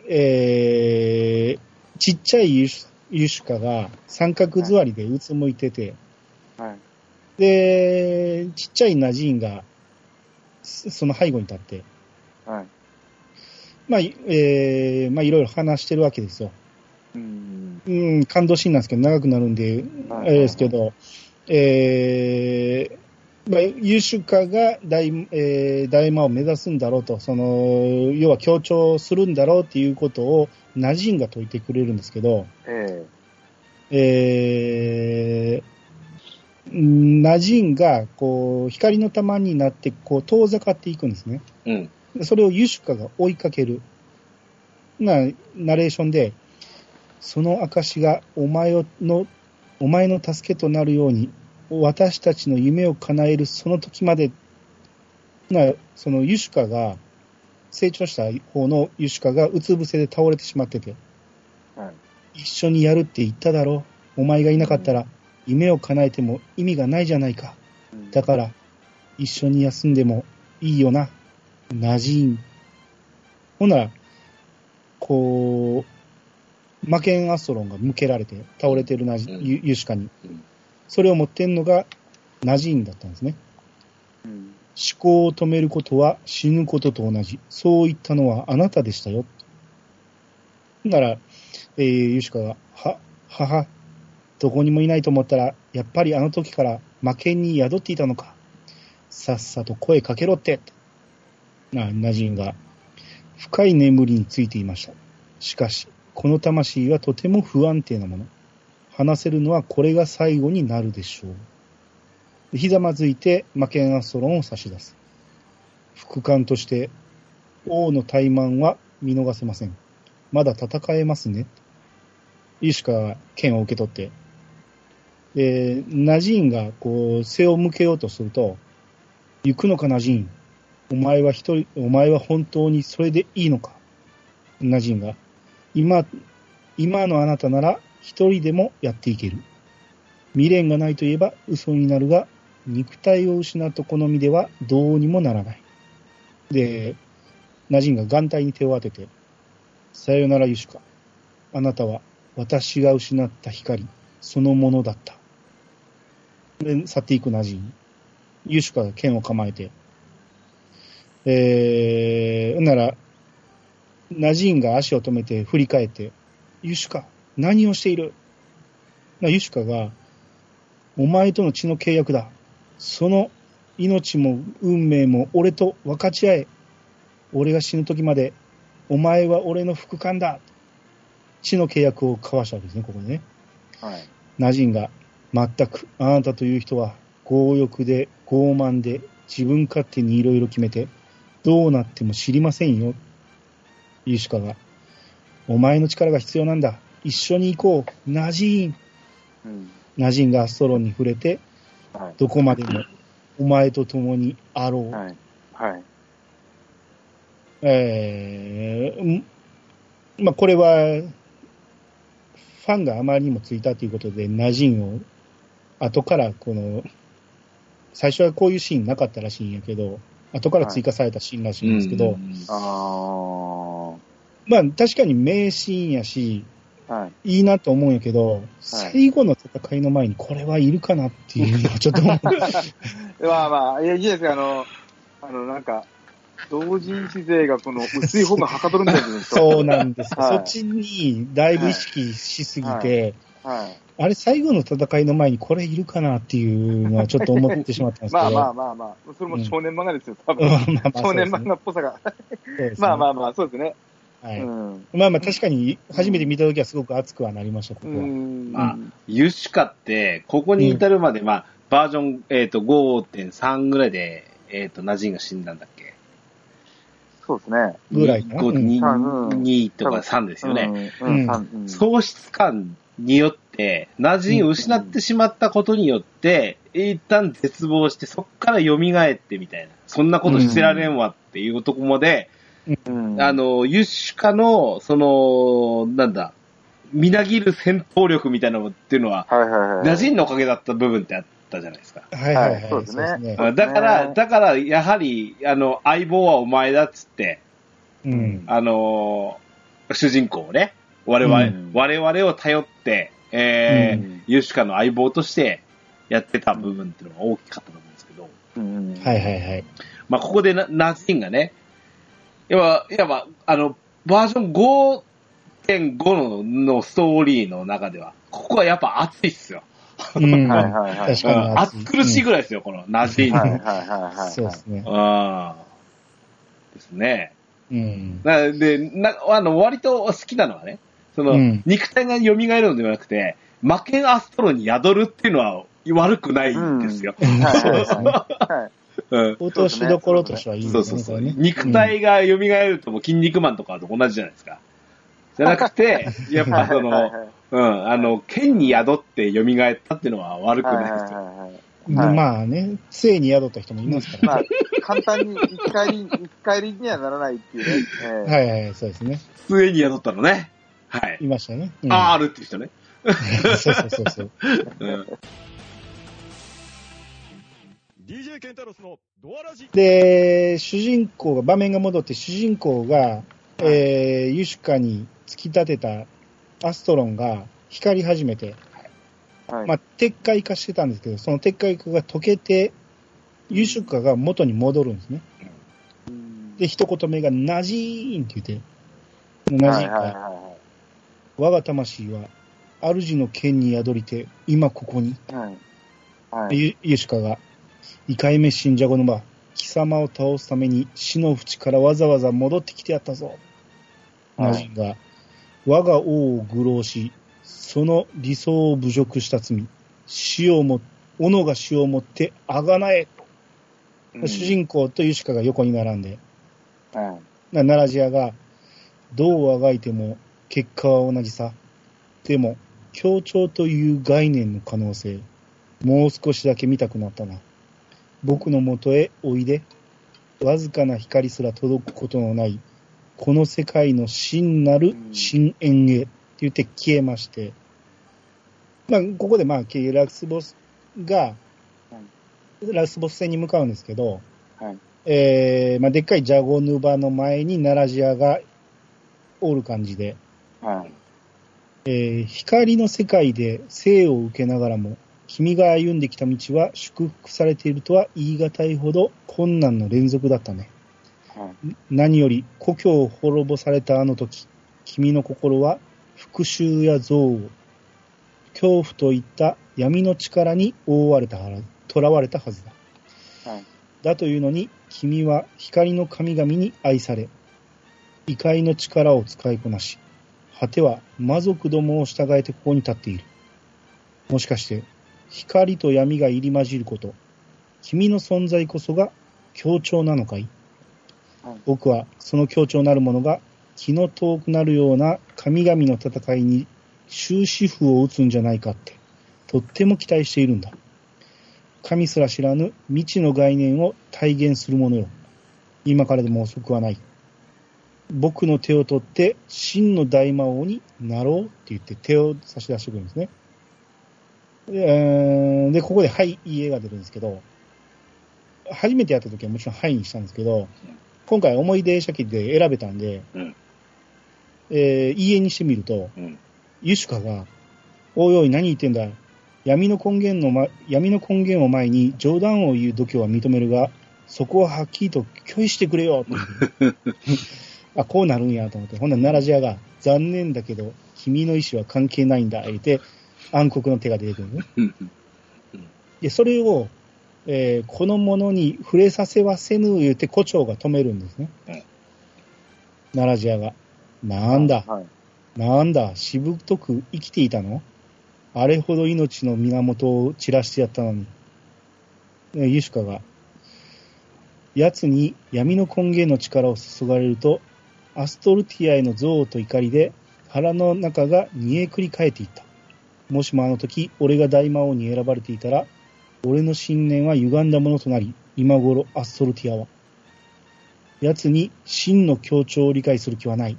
えー、ちっちゃいユシユシュカが三角座りでうつむいてて、はい。で、ちっちゃいナジーンが、そその背後に立って、はい。まあ、いえー、まあ、いろいろ話してるわけですよ。うん。うん、感動シーンなんですけど、長くなるんで、はいあれですけど、えー、まあ、ユシュカが大、えー、大魔を目指すんだろうと、その、要は強調するんだろうっていうことを、ナジンが説いてくれるんですけど、ええー、んナジンが、こう、光の玉になって、こう、遠ざかっていくんですね。うん。でそれをユシュカが追いかける。な、ナレーションで、その証がお前をの、お前の助けとなるように、私たちの夢を叶えるその時まで、な、そのユシュカが、成長した方のユシュカがうつ伏せで倒れてしまってて。一緒にやるって言っただろう。お前がいなかったら、夢を叶えても意味がないじゃないか。だから、一緒に休んでもいいよな。ナジーン。ほんなら、こう、マケンアストロンが向けられて、倒れてるナジ、うんユユシカにうん。それを持ってんのがナジーンだったんですね。うん。思考を止めることは死ぬことと同じ。そう言ったのはあなたでしたよ。なら、えー、ユシカが、は、はは、どこにもいないと思ったら、やっぱりあの時から魔剣に宿っていたのか。さっさと声かけろって。な、ナジンが、深い眠りについていました。しかし、この魂はとても不安定なもの。話せるのはこれが最後になるでしょう。ひざまずいてマケンアストロンを差し出す。副官として、王の怠慢は見逃せません。まだ戦えますね。ユシカが剣を受け取って、で、ナジーンがこう背を向けようとすると、行くのかナジーン。お前は一人、お前は本当にそれでいいのかナジーンが、今、今のあなたなら一人でもやっていける。未練がないといえば嘘になるが、肉体を失った好みではどうにもならない。で、ナジンが眼帯に手を当てて、さよならユシュカ。あなたは私が失った光そのものだった。で、去っていくナジン。ユシュカが剣を構えて、えー、なら、ナジンが足を止めて振り返って、ユシュカ、何をしている？なユシュカが、お前との血の契約だ。その命も運命も俺と分かち合え。俺が死ぬ時まで、お前は俺の副官だ。血の契約を交わしたわけですね、ここでね。はい。ナジンが、全くあなたという人は強欲で傲慢で自分勝手にいろいろ決めて、どうなっても知りませんよ。ユシカが、お前の力が必要なんだ。一緒に行こう。ナジーン。うん。ナジンがアストロンに触れて、はい。どこまでもお前と共にあろう。はい。はい。えーんまあ、これは、ファンがあまりにもついたということで、ナジンを、後からこの、最初はこういうシーンなかったらしいんやけど、後から追加されたシーンらしいんですけど、あまあ確かに名シーンやし、あ。はい。いいなと思うんやけど、最後の戦いの前にこれはいるかなっていうのはちょっと思う。<laughs> まあまあ、いや、いいですか、あの、あの、なんか、同人誌勢がこの薄い方がはかどるみたいなですそうなんですよ。はいそっちにだいぶ意識しすぎて、はい。あれ最後の戦いの前にこれいるかなっていうのはちょっと思ってしまったんですけど。<laughs> まあまあまあまあ、それも少年漫画ですよ、多うん分。まあまあ少年漫画っぽさが。ねまあまあまあ、そうですね。はい。うん。まあまあ確かに初めて見たときはすごく熱くはなりました、ここうは。ん。まあユシカって、ここに至るまで、まあ、バージョン、えっ、と、5.3ぐらいで、えっ、と、ナジンが死んだんだっけ？そうですね。ぐらいかな？5うん2、うん2とか3ですよね。うん。うん。うん三うん喪失感によって、ナジンを失ってしまったことによって、一旦絶望して、そっから蘇ってみたいな。そんなことしてられんわっていうとこまで、うん。あの、ユシカの、その、なんだ、みなぎる戦闘力みたいなのっていうのは、はいはいはい。ナジンのおかげだった部分ってあったじゃないですか。はいはいはい。はいそうですねだから、だから、やはり、あの、相棒はお前だっつって、うん。あのー主人公をね、我々、うん我々を頼って、えーうんユシカの相棒としてやってた部分っていうのが大きかったと思うんですけど、うんはいはいはい。まあ、ここでなナズィンがね、いわいわば、あの、バージョン5.5ののストーリーの中では、ここはやっぱ熱いっすよ。うん。はいはいはい確かにうん熱い熱苦しいぐらいですよ、このナズィン。はいはいはいはい。<laughs> そうですね。ああ。ですね。うん。なで、な、あの、割と好きなのはね、その、うん肉体が蘇るのではなくて、魔剣アストロに宿るっていうのは悪くないんですよ。そうですね。はい。<laughs> うん。落としどころとしてはいいですね。そうそうそう。ね肉体が蘇るともう筋肉マンとかと同じじゃないですか。じゃなくて、<laughs> やっぱその、はいうん、あの、剣に宿って蘇ったっていうのは悪くはいないですよ。はいはいうんはいまあね、杖に宿った人もいますからまあ、簡単に一回り、一回りにはならないっていうね。はいはい、そうですね。上に宿ったのね。はい。いましたね。うん、R っていう人ね。<laughs> そうそうそうそう。うん。DJ ケンタロスのドアラジで、主人公が、場面が戻って、主人公が、えー、ユシュカに突き立てたアストロンが光り始めて、はい。まあ、鉄塊化してたんですけど、その鉄塊化が溶けて、ユシュカが元に戻るんですね。うんで、一言目が、ナジーンって言って、ナジーンが、はいはいは我が魂は、主の剣に宿りて、今ここに。いはい。はい。ユシカが、異界メ信者後の間、貴様を倒すために死の淵からわざわざ戻ってきてやったぞ。はいナジンが、我が王を愚弄し、その理想を侮辱した罪、死をも、斧が死をもってあがなえ。うん主人公とユシカが横に並んで、はい。なナラジアが、どうあがいても結果は同じさ。でも、協調という概念の可能性、もう少しだけ見たくなったな。僕のもとへおいで。わずかな光すら届くことのない、この世界の真なる深淵へ、って言って消えまして、まあ、ここでまあ、ラスボスが、ラスボス戦に向かうんですけど、はい。えーまあ、でっかいジャゴヌバの前にナラジアがおる感じで、はい。えー光の世界で生を受けながらも、君が歩んできた道は祝福されているとは言い難いほど困難の連続だったね。はい。何より故郷を滅ぼされたあの時、君の心は復讐や憎悪、恐怖といった闇の力に覆われたはず、囚われたはずだ。はい。だというのに、君は光の神々に愛され、異界の力を使いこなし、果ては魔族どもを従えてここに立っている。もしかして、光と闇が入り混じること、君の存在こそが強調なのかい？はい僕はその強調なるものが気の遠くなるような神々の戦いに終止符を打つんじゃないかって、とっても期待しているんだ。神すら知らぬ未知の概念を体現するものよ。今からでも遅くはない。僕の手を取って真の大魔王になろうって言って手を差し出してくるんですね。で、ここではい、いい絵が出るんですけど、初めてやった時はもちろんはいにしたんですけど、今回思い出写真で選べたんで、うんえーいい絵にしてみると、うん。ユシュカが、おいおい何言ってんだ。闇の根源の、ま、闇の根源を前に冗談を言う度胸は認めるが、そこははっきりと拒否してくれよ <laughs> あ、こうなるんやと思って。ほんなら奈良ジアが、残念だけど、君の意思は関係ないんだ、言って、暗黒の手が出てくるね。うんで、それを、えーこのものに触れさせはせぬ言って胡蝶が止めるんですね。うん奈良ジアが。なんだ、はい。なんだ、しぶとく生きていたの？あれほど命の源を散らしてやったのに。ねユシュカが、奴に闇の根源の力を注がれると、アストルティアへの憎悪と怒りで腹の中が煮えくり返っていった。もしもあの時、俺が大魔王に選ばれていたら、俺の信念は歪んだものとなり、今頃アストルティアは。奴に真の協調を理解する気はない。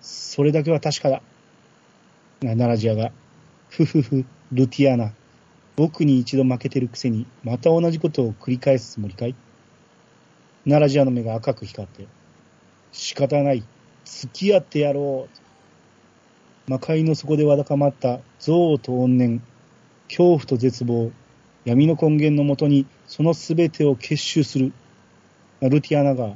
それだけは確かだ。ナラジアが、ふふふ、ルティアナ。僕に一度負けてるくせに、また同じことを繰り返すつもりかい？ナラジアの目が赤く光って、仕方ない。付き合ってやろう。魔界の底でわだかまった憎悪と怨念、恐怖と絶望、闇の根源のもとにそのすべてを結集する。ルティアナが、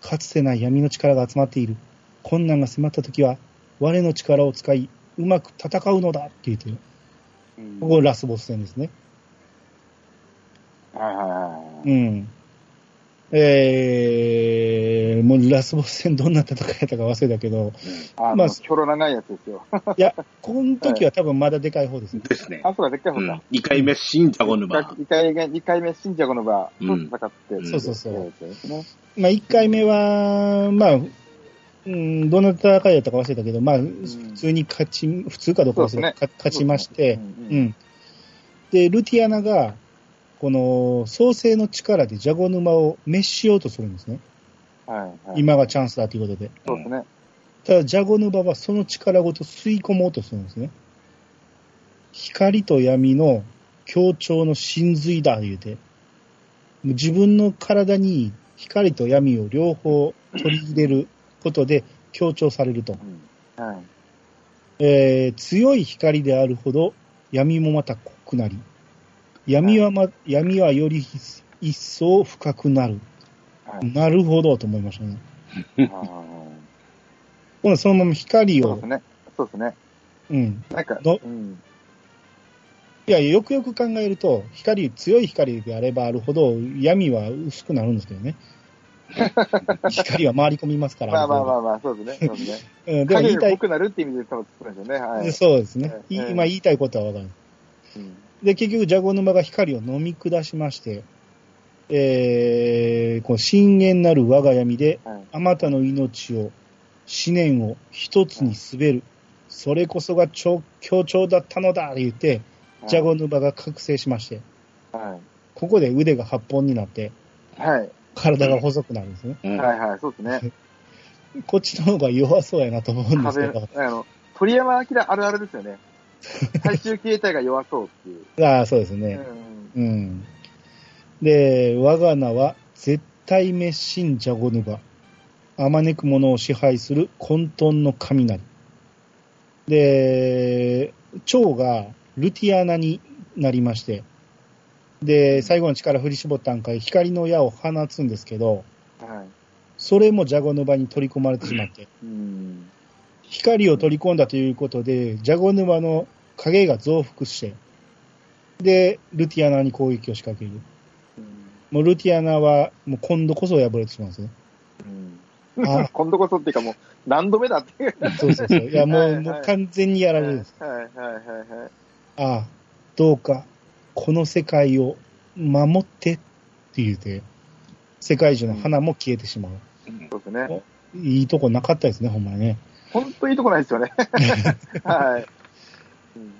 かつてない闇の力が集まっている。困難が迫った時は、我の力を使い、うまく戦うのだって言ってる。うんここラスボス戦ですね。はいはいはい。うん。えー、もうラスボス戦どんな戦いやったか忘れたけど、あ、まあまあ、キョロ長いやつですよ。<laughs> いや、この時は多分まだでかい方ですね。ですね。あ、そうだ、でっかい方うんだ。2回目、新ジャゴ沼。2回目、二回目、新ジャゴの場とうん戦って、うんそうそうそう。まあ、1回目は、まあ、うん、どんな戦いやったか忘れたけど、まあ、普通に勝ち、普通かどうか忘れた、そうですか勝ちまして、ううんん。で、ルティアナが、この創世の力でジャゴ沼を滅しようとするんですね。はいはい。今がチャンスだということで。そうですね。ただ、ジャゴヌバはその力ごと吸い込もうとするんですね。光と闇の協調の真髄だ、言うて。自分の体に光と闇を両方取り入れることで強調されると。うんはい。えー強い光であるほど闇もまた濃くなり、闇はま、闇はより一層深くなる。はい。なるほどと思いましたね。あほなそのまま光をーそうです、ね。そうですね。うん、なんか、どうん。いや、よくよく考えると、光、強い光であればあるほど、闇は薄くなるんですけどね。<laughs> 光は回り込みますから。まあまあまあまあ、そうですね。そうですね。<laughs> うん、でも影言いたい、くなるって意味で多分作るんですよね。はい。そうですね。いええ今言いたいことはわかる。うんで、結局、ジャゴ沼が光を飲み下しまして、えー、こう、深淵なる我が闇で、はい。あまたの命を、思念を一つに滑る。それこそが超強調だったのだって言って、ジャゴ沼が覚醒しまして、はここで腕が8本になって、い。はい。体が細くなるんですね。うんはいはい、そうですね。<laughs> こっちの方が弱そうやなと思うんです壁けど。あの、鳥山明あるあるですよね。<laughs> 最終形態が弱そうっていう。ああ、そうですね。うんうん。で、我が名は絶対滅心ジャゴヌバ。あまねく者を支配する混沌の雷。で、蝶がルティアナになりまして、で、最後の力振り絞ったんかい、光の矢を放つんですけど、はい。それもジャゴヌバに取り込まれてしまって、うん。光を取り込んだということで、ジャゴ沼の影が増幅して、で、ルティアナに攻撃を仕掛ける。もうルティアナは、もう今度こそ破れてしまうんですね。うん。あ <laughs> 今度こそっていうかもう、何度目だっていう。そうそうそう。いや、もう、はいはいもう完全にやられるんです。はいはいはいはい。ああ、どうか、この世界を守ってって言うて、世界中の花も消えてしまう。そうですね。いいとこなかったですね、ほんまにね。ほんといいとこないですよね。<laughs> はい。うん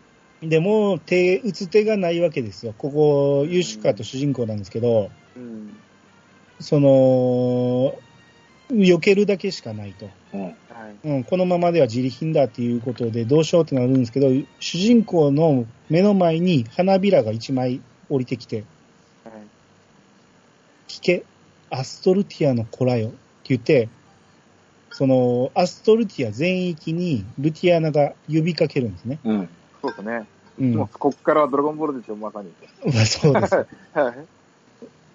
でも、手、打つ手がないわけですよ。ここ、ユシュカと主人公なんですけど、うん。その、避けるだけしかないと。うんはい。うん、このままでは自利品だっていうことでどうしようってなるんですけど、主人公の目の前に花びらが一枚降りてきて、はい聞け、アストルティアの子らよって言って、その、アストルティア全域にルティアナが呼びかけるんですね。うん。そうですね。うん。もう、こっからはドラゴンボールですよ、まさに。<laughs> まあそうです。はい。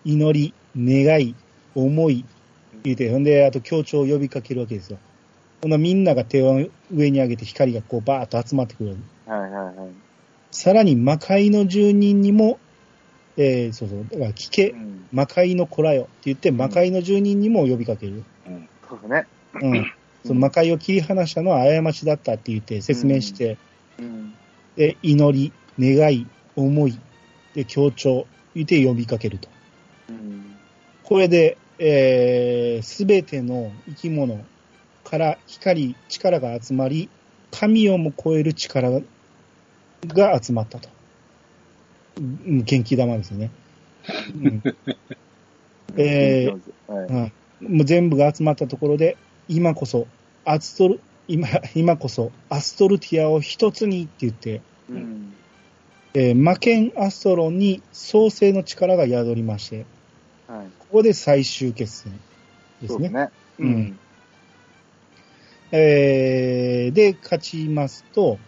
祈り、願い、思い、言うて、ほんで、あと協調を呼びかけるわけですよ。ほんならみんなが手を上に上げて光がこうバーッと集まってくる。はいはいはい。さらに魔界の住人にも、えー、そうそう、だから聞けう、ん。魔界の子らよって言って、魔界の住人にも呼びかける。そうですね。うん。その魔界を切り離したのは過ちだったって言って説明して、うん。で、祈り、願い、思い、で、協調、言って呼びかけると。うん。これで、えすべての生き物から光、力が集まり、神をも超える力が集まったと。うん元気玉ですよね。うん <laughs> えーはい。うんもう全部が集まったところで、今こそ、アストル、今、今こそ、アストルティアを一つにって言って、うん。えー魔剣アストロンに創世の力が宿りまして、はい。ここで最終決戦ですね。そうですね。うん。えー、で、勝ちますと、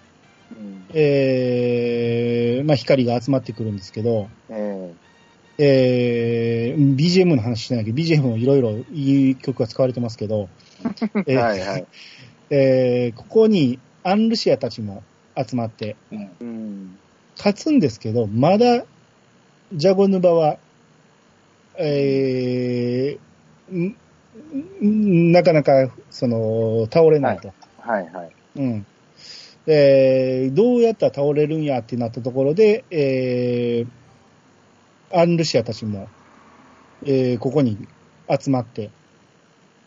うん。えー、まあ、光が集まってくるんですけど、ええー、BGM の話してないけど、BGM もいろいろいい曲が使われてますけど、え <laughs> えーはいはい。<laughs> えーここにアンルシアたちも集まって、うん。うん。勝つんですけど、まだ、ジャゴヌバは、えーなかなか、その、倒れないと。はいはい。うん。えーどうやったら倒れるんやってなったところで、えーアンルシアたちも、えーここに集まって、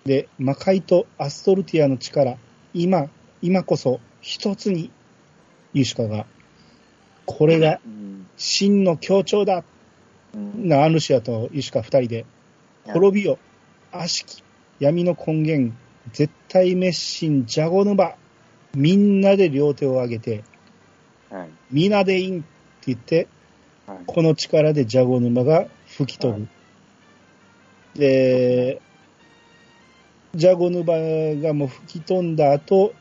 で、魔界とアストルティアの力、今、今こそ一つに、ユシカが、これがうん。真の協調だうん。なアンルシアとユシカ二人で、滅びよ、悪しき、闇の根源、絶対滅心、ジャゴヌバ、みんなで両手を上げて、はい。皆でいんって言って、はい。この力でジャゴヌバが吹き飛ぶ。で、ジャゴヌバがもう吹き飛んだ後、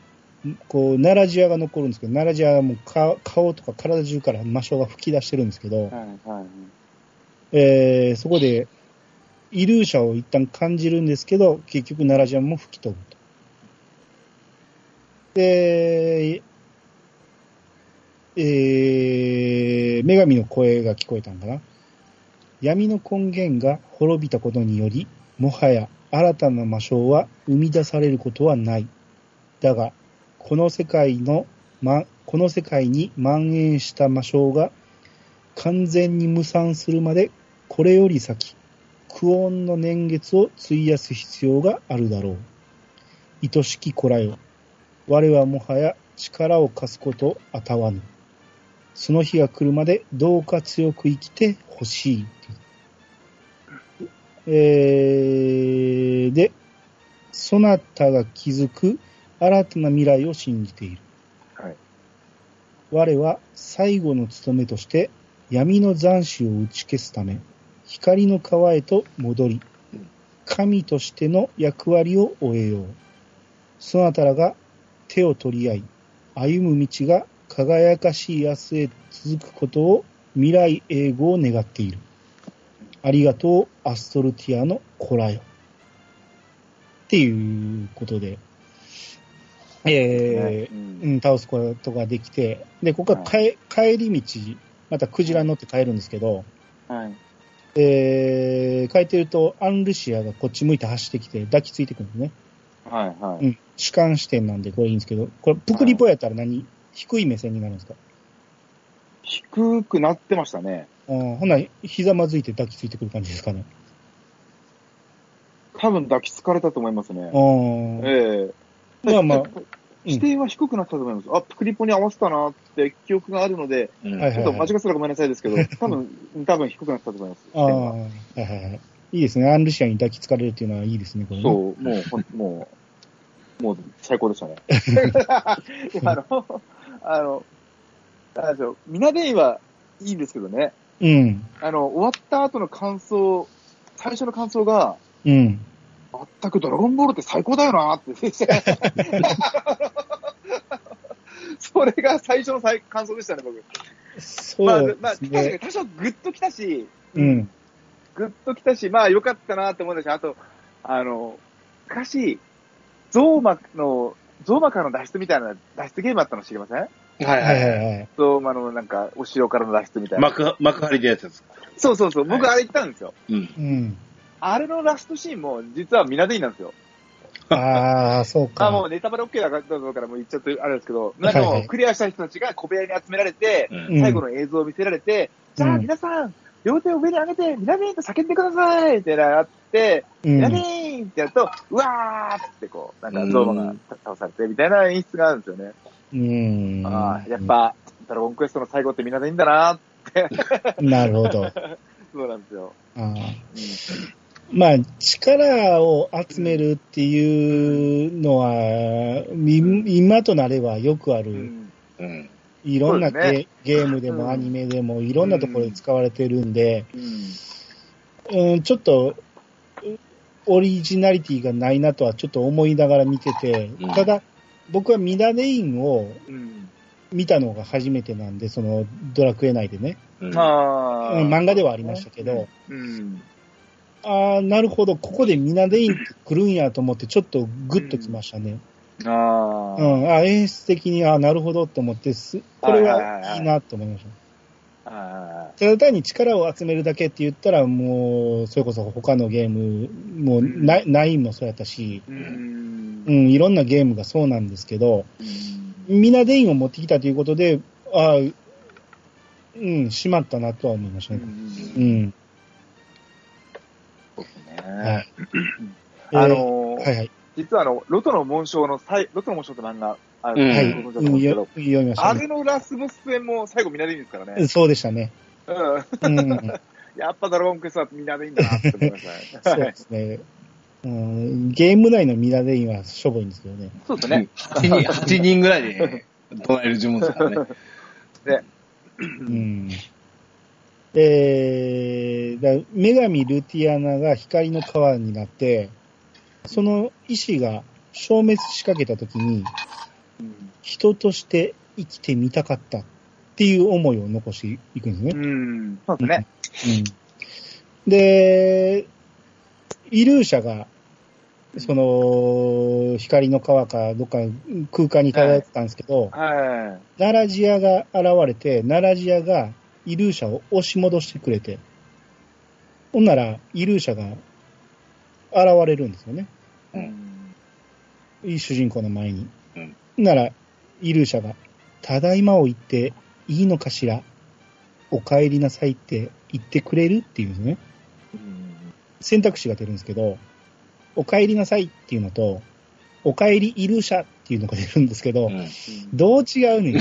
こう、ナラジアが残るんですけど、ナラジアはもう顔顔とか体中から魔性が吹き出してるんですけど、はい。はい。えーそこで、イルーシャを一旦感じるんですけど、結局ナラジアンも吹き飛ぶと。で、えー、女神の声が聞こえたんかな。闇の根源が滅びたことにより、もはや新たな魔性は生み出されることはない。だが、この世界の、ま、この世界に蔓延した魔性が完全に無産するまで、これより先、苦音の年月を費やす必要があるだろう。愛しき子らよ。我はもはや力を貸すことあたわぬ。その日が来るまでどうか強く生きてほしい。えー、で、そなたが築く新たな未来を信じている。はい。我は最後の務めとして闇の残滓を打ち消すため、光の川へと戻り、神としての役割を終えよう。そなたらが手を取り合い、歩む道が輝かしい明日へ続くことを未来永劫を願っている。ありがとう、アストルティアの子らよ。っていうことで、えーうんうん、倒すことができて、で、ここから帰,、帰り道、またクジラに乗って帰るんですけど、はい。えー、帰ってると、アンルシアがこっち向いて走ってきて抱きついてくるんですね。はい。はい。うん。主観視点なんでこれいいんですけど、これ、プクリポやったら何？低い目線になるんですか？低くなってましたね。あーほな、ひざまずいて抱きついてくる感じですかね？多分抱きつかれたと思いますねあ。ーええまあまあ <laughs> 視点は低くなったと思います。あ、プリポに合わせたなって記憶があるので、うんはいちょっと間違ってたらごめんなさいですけど、<laughs> 多分、多分低くなったと思います。視ああ、点ははいはいはい。いいですね。アンルシアに抱きつかれるっていうのはいいですね、これね。そう、もう、ほんもう、もう最高でしたね。<laughs> あの、あの、なんでしょう、ミナデインはいいんですけどね、うん。あの、終わった後の感想、最初の感想が、うん。全くドラゴンボールって最高だよなって。それが最初の最感想でしたね、僕。まあ、そうまあ、ですね。確かに多少グッときたし、うん。グッときたし、まあ良かったなって思うんだし、あと、あの、昔、ゾーマの、ゾーマからの脱出みたいな脱出ゲームあったの知りません？はいはいははいいはい。はい。ゾーマのなんか、お城からの脱出みたいな。幕、幕張でやったやつ。そうそうそう、僕はいあれ行ったんですよ。うん。うん。あれのラストシーンも、実はミナデインなんですよ。ああ、そうか。あ、もうネタバレ OK だからもう言っちゃってあれですけど、なんかクリアした人たちが小部屋に集められて、うんうん最後の映像を見せられて、じゃあうん皆さん、両手を上に上げて、ミナデインと叫んでくださいってなって、うんミナデインってやると、うわーってこう、なんかゾーマが倒されてみたいな演出があるんですよね。うん。ああ、やっぱ、ドラゴンクエストの最後ってミナデインだなーなるほど。<laughs> そうなんですよ。あーうんまあ、力を集めるっていうのは、み今となればよくある、うんうん。いろんなゲ,、ゲームでうんもアニメでもいろんなところで使われてるんで、うんうん、ちょっと、うオリジナリティがないなとはちょっと思いながら見てて、うんただ、僕はミダネインをうん。見たのが初めてなんで、そのドラクエ内でね。うん漫画ではありましたけど、うん。ああ、なるほど、ここでミナデイン来るんやと思って、ちょっとグッときましたね。あうあ。ん、あ演出的に、あなるほどと思ってす、これはいいなと思いました。あただ単に力を集めるだけって言ったら、もう、それこそ他のゲーム、もうナ、ナインもそうやったし、ーうんう。ん、いろんなゲームがそうなんですけど、ミナデインを持ってきたということで、ああ、うん、しまったなとは思いましたね。うん。あえーのーはいはい。実はあの、ロトの紋章の最、ロトの紋章って漫画あるうんですけど、読みましたねあれ。のラスボス戦も最後みんなでいいんですからね。そうでしたね。うん。うん。<laughs> やっぱドラゴンクエストはみんなでいいんだなって思いましたそうね。ですね。うん、ゲーム内のミナデインはしょぼいんですけどね。そうですね。8人、8人ぐらいで <laughs> 唱える呪文ですからね。うん。えー、だ女神ルティアナが光の川になって、その意志が消滅しかけたときに、うん人として生きてみたかったっていう思いを残していくんですね。うん。そうですね。うんで、イルーシャが、その、光の川かどっか空間に漂ってたんですけど、はナラジアが現れて、ナラジアがイルーシャを押し戻してくれて、ほんなら、イルーシャが現れるんですよね。い。うんいい主人公の前に。うんほんなら、イルーシャが、ただいまを言っていいのかしら？お帰りなさいって言ってくれるっていうんですね。選択肢が出るんですけど、お帰りなさいっていうのと、お帰りイルーシャっていうのが出るんですけど、うんどう違うねん。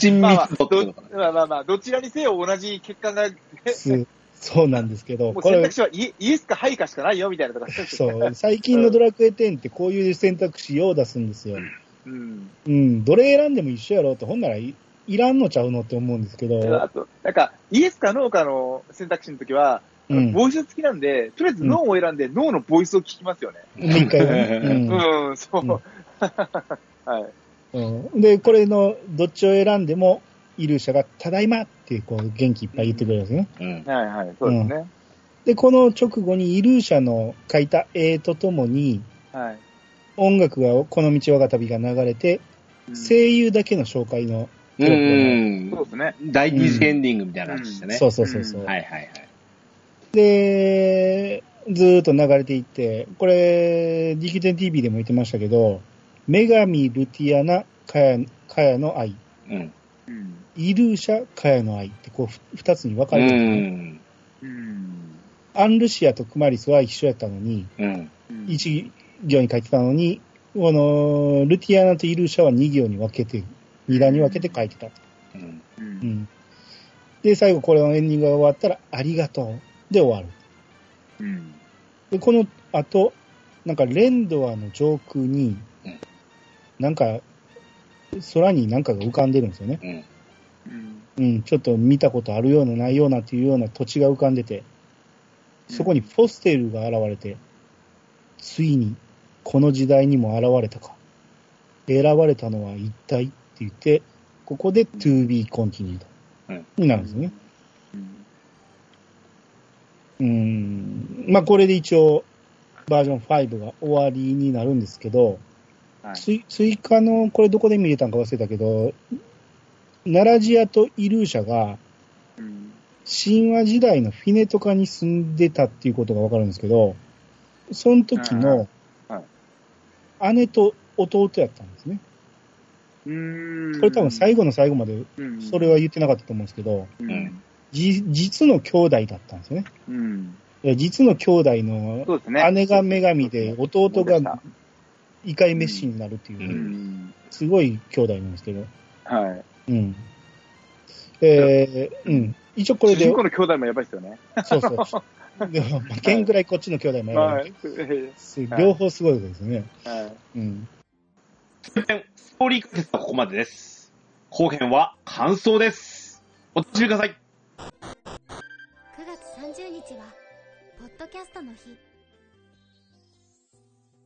親まあ密かな。まあまあまあ、どちらにせよ同じ結果が、すそうなんですけど、これ選択、肢はイイエスかハイかしかないよみたいなとか。そう、最近のドラクエ10ってこういう選択肢を出すんですよ。うん。うん、どれ選んでも一緒やろって、ほんならいいらんのちゃうのって思うんですけど、あと、なんか、イエスかノーかの選択肢の時は、うんボイス付きなんで、とりあえずノーを選んで、ノーのボイスを聞きますよね。一回。<laughs> うん、そう。うん <laughs> はい。で、これのどっちを選んでも、イルーシャが、ただいまってこう元気いっぱい言ってくれるんですね。うん。はいはい、そうですね。で、この直後にイルーシャの書いた絵とともに、はい。音楽が、この道我が旅が流れて、うん声優だけの紹介の、うんそうですね。第二次エンディングみたいな感じでしたね。そうそうそうそう。はいはいはい。で、ずーっと流れていって、これ、DQ10TV でも言ってましたけど、女神ルティアナ、カヤの愛、うん。うん。イルーシャ、カヤの愛って、こう、ふ二つに分かうれてるね、ん。うん。アンルシアとクマリスは一緒やったのに、うん。一行に書いてたのに、この、ルティアナとイルーシャは二行に分けて、二段に分けて書いてた。うん。う。うんん。で、最後これのエンディングが終わったら、ありがとう。で終わる。うん。で、この後、なんかレンドアの上空にうん、なんか、空になんかが浮かんでるんですよね。うん。うん。うん、ちょっと見たことあるようなないようなっていうような土地が浮かんでて、そこにフォステルが現れて、ついにこの時代にも現れたか。選ばれたのは一体？って言って、ここで to be continued うんになるんですよね。うんうん。まあこれで一応バージョン5が終わりになるんですけど、はい追追加の、これどこで見れたんか忘れたけど、ナラジアとイルーシャがうん。神話時代のフィネトカに住んでたっていうことがわかるんですけど、その時のはい姉と弟やったんですね。うん。これ多分最後の最後までうんそれは言ってなかったと思うんですけど、うん。じ実の兄弟だったんですよね。うん。実の兄弟のそうですね。姉が女神で弟が異界メッシになるっていうう、ん。すすごい兄弟なんですけど。はい。うん。えー、うん。一応これで主人、公の兄弟もやばいですよね。そうそう。<laughs> でも、負けんぐらいこっちの兄弟もやばはいい。す両方すごいことですね。はい。うん。ストーリー解説はここまでです。後編は感想です。お楽しみください。9月30日はポッドキャストの日。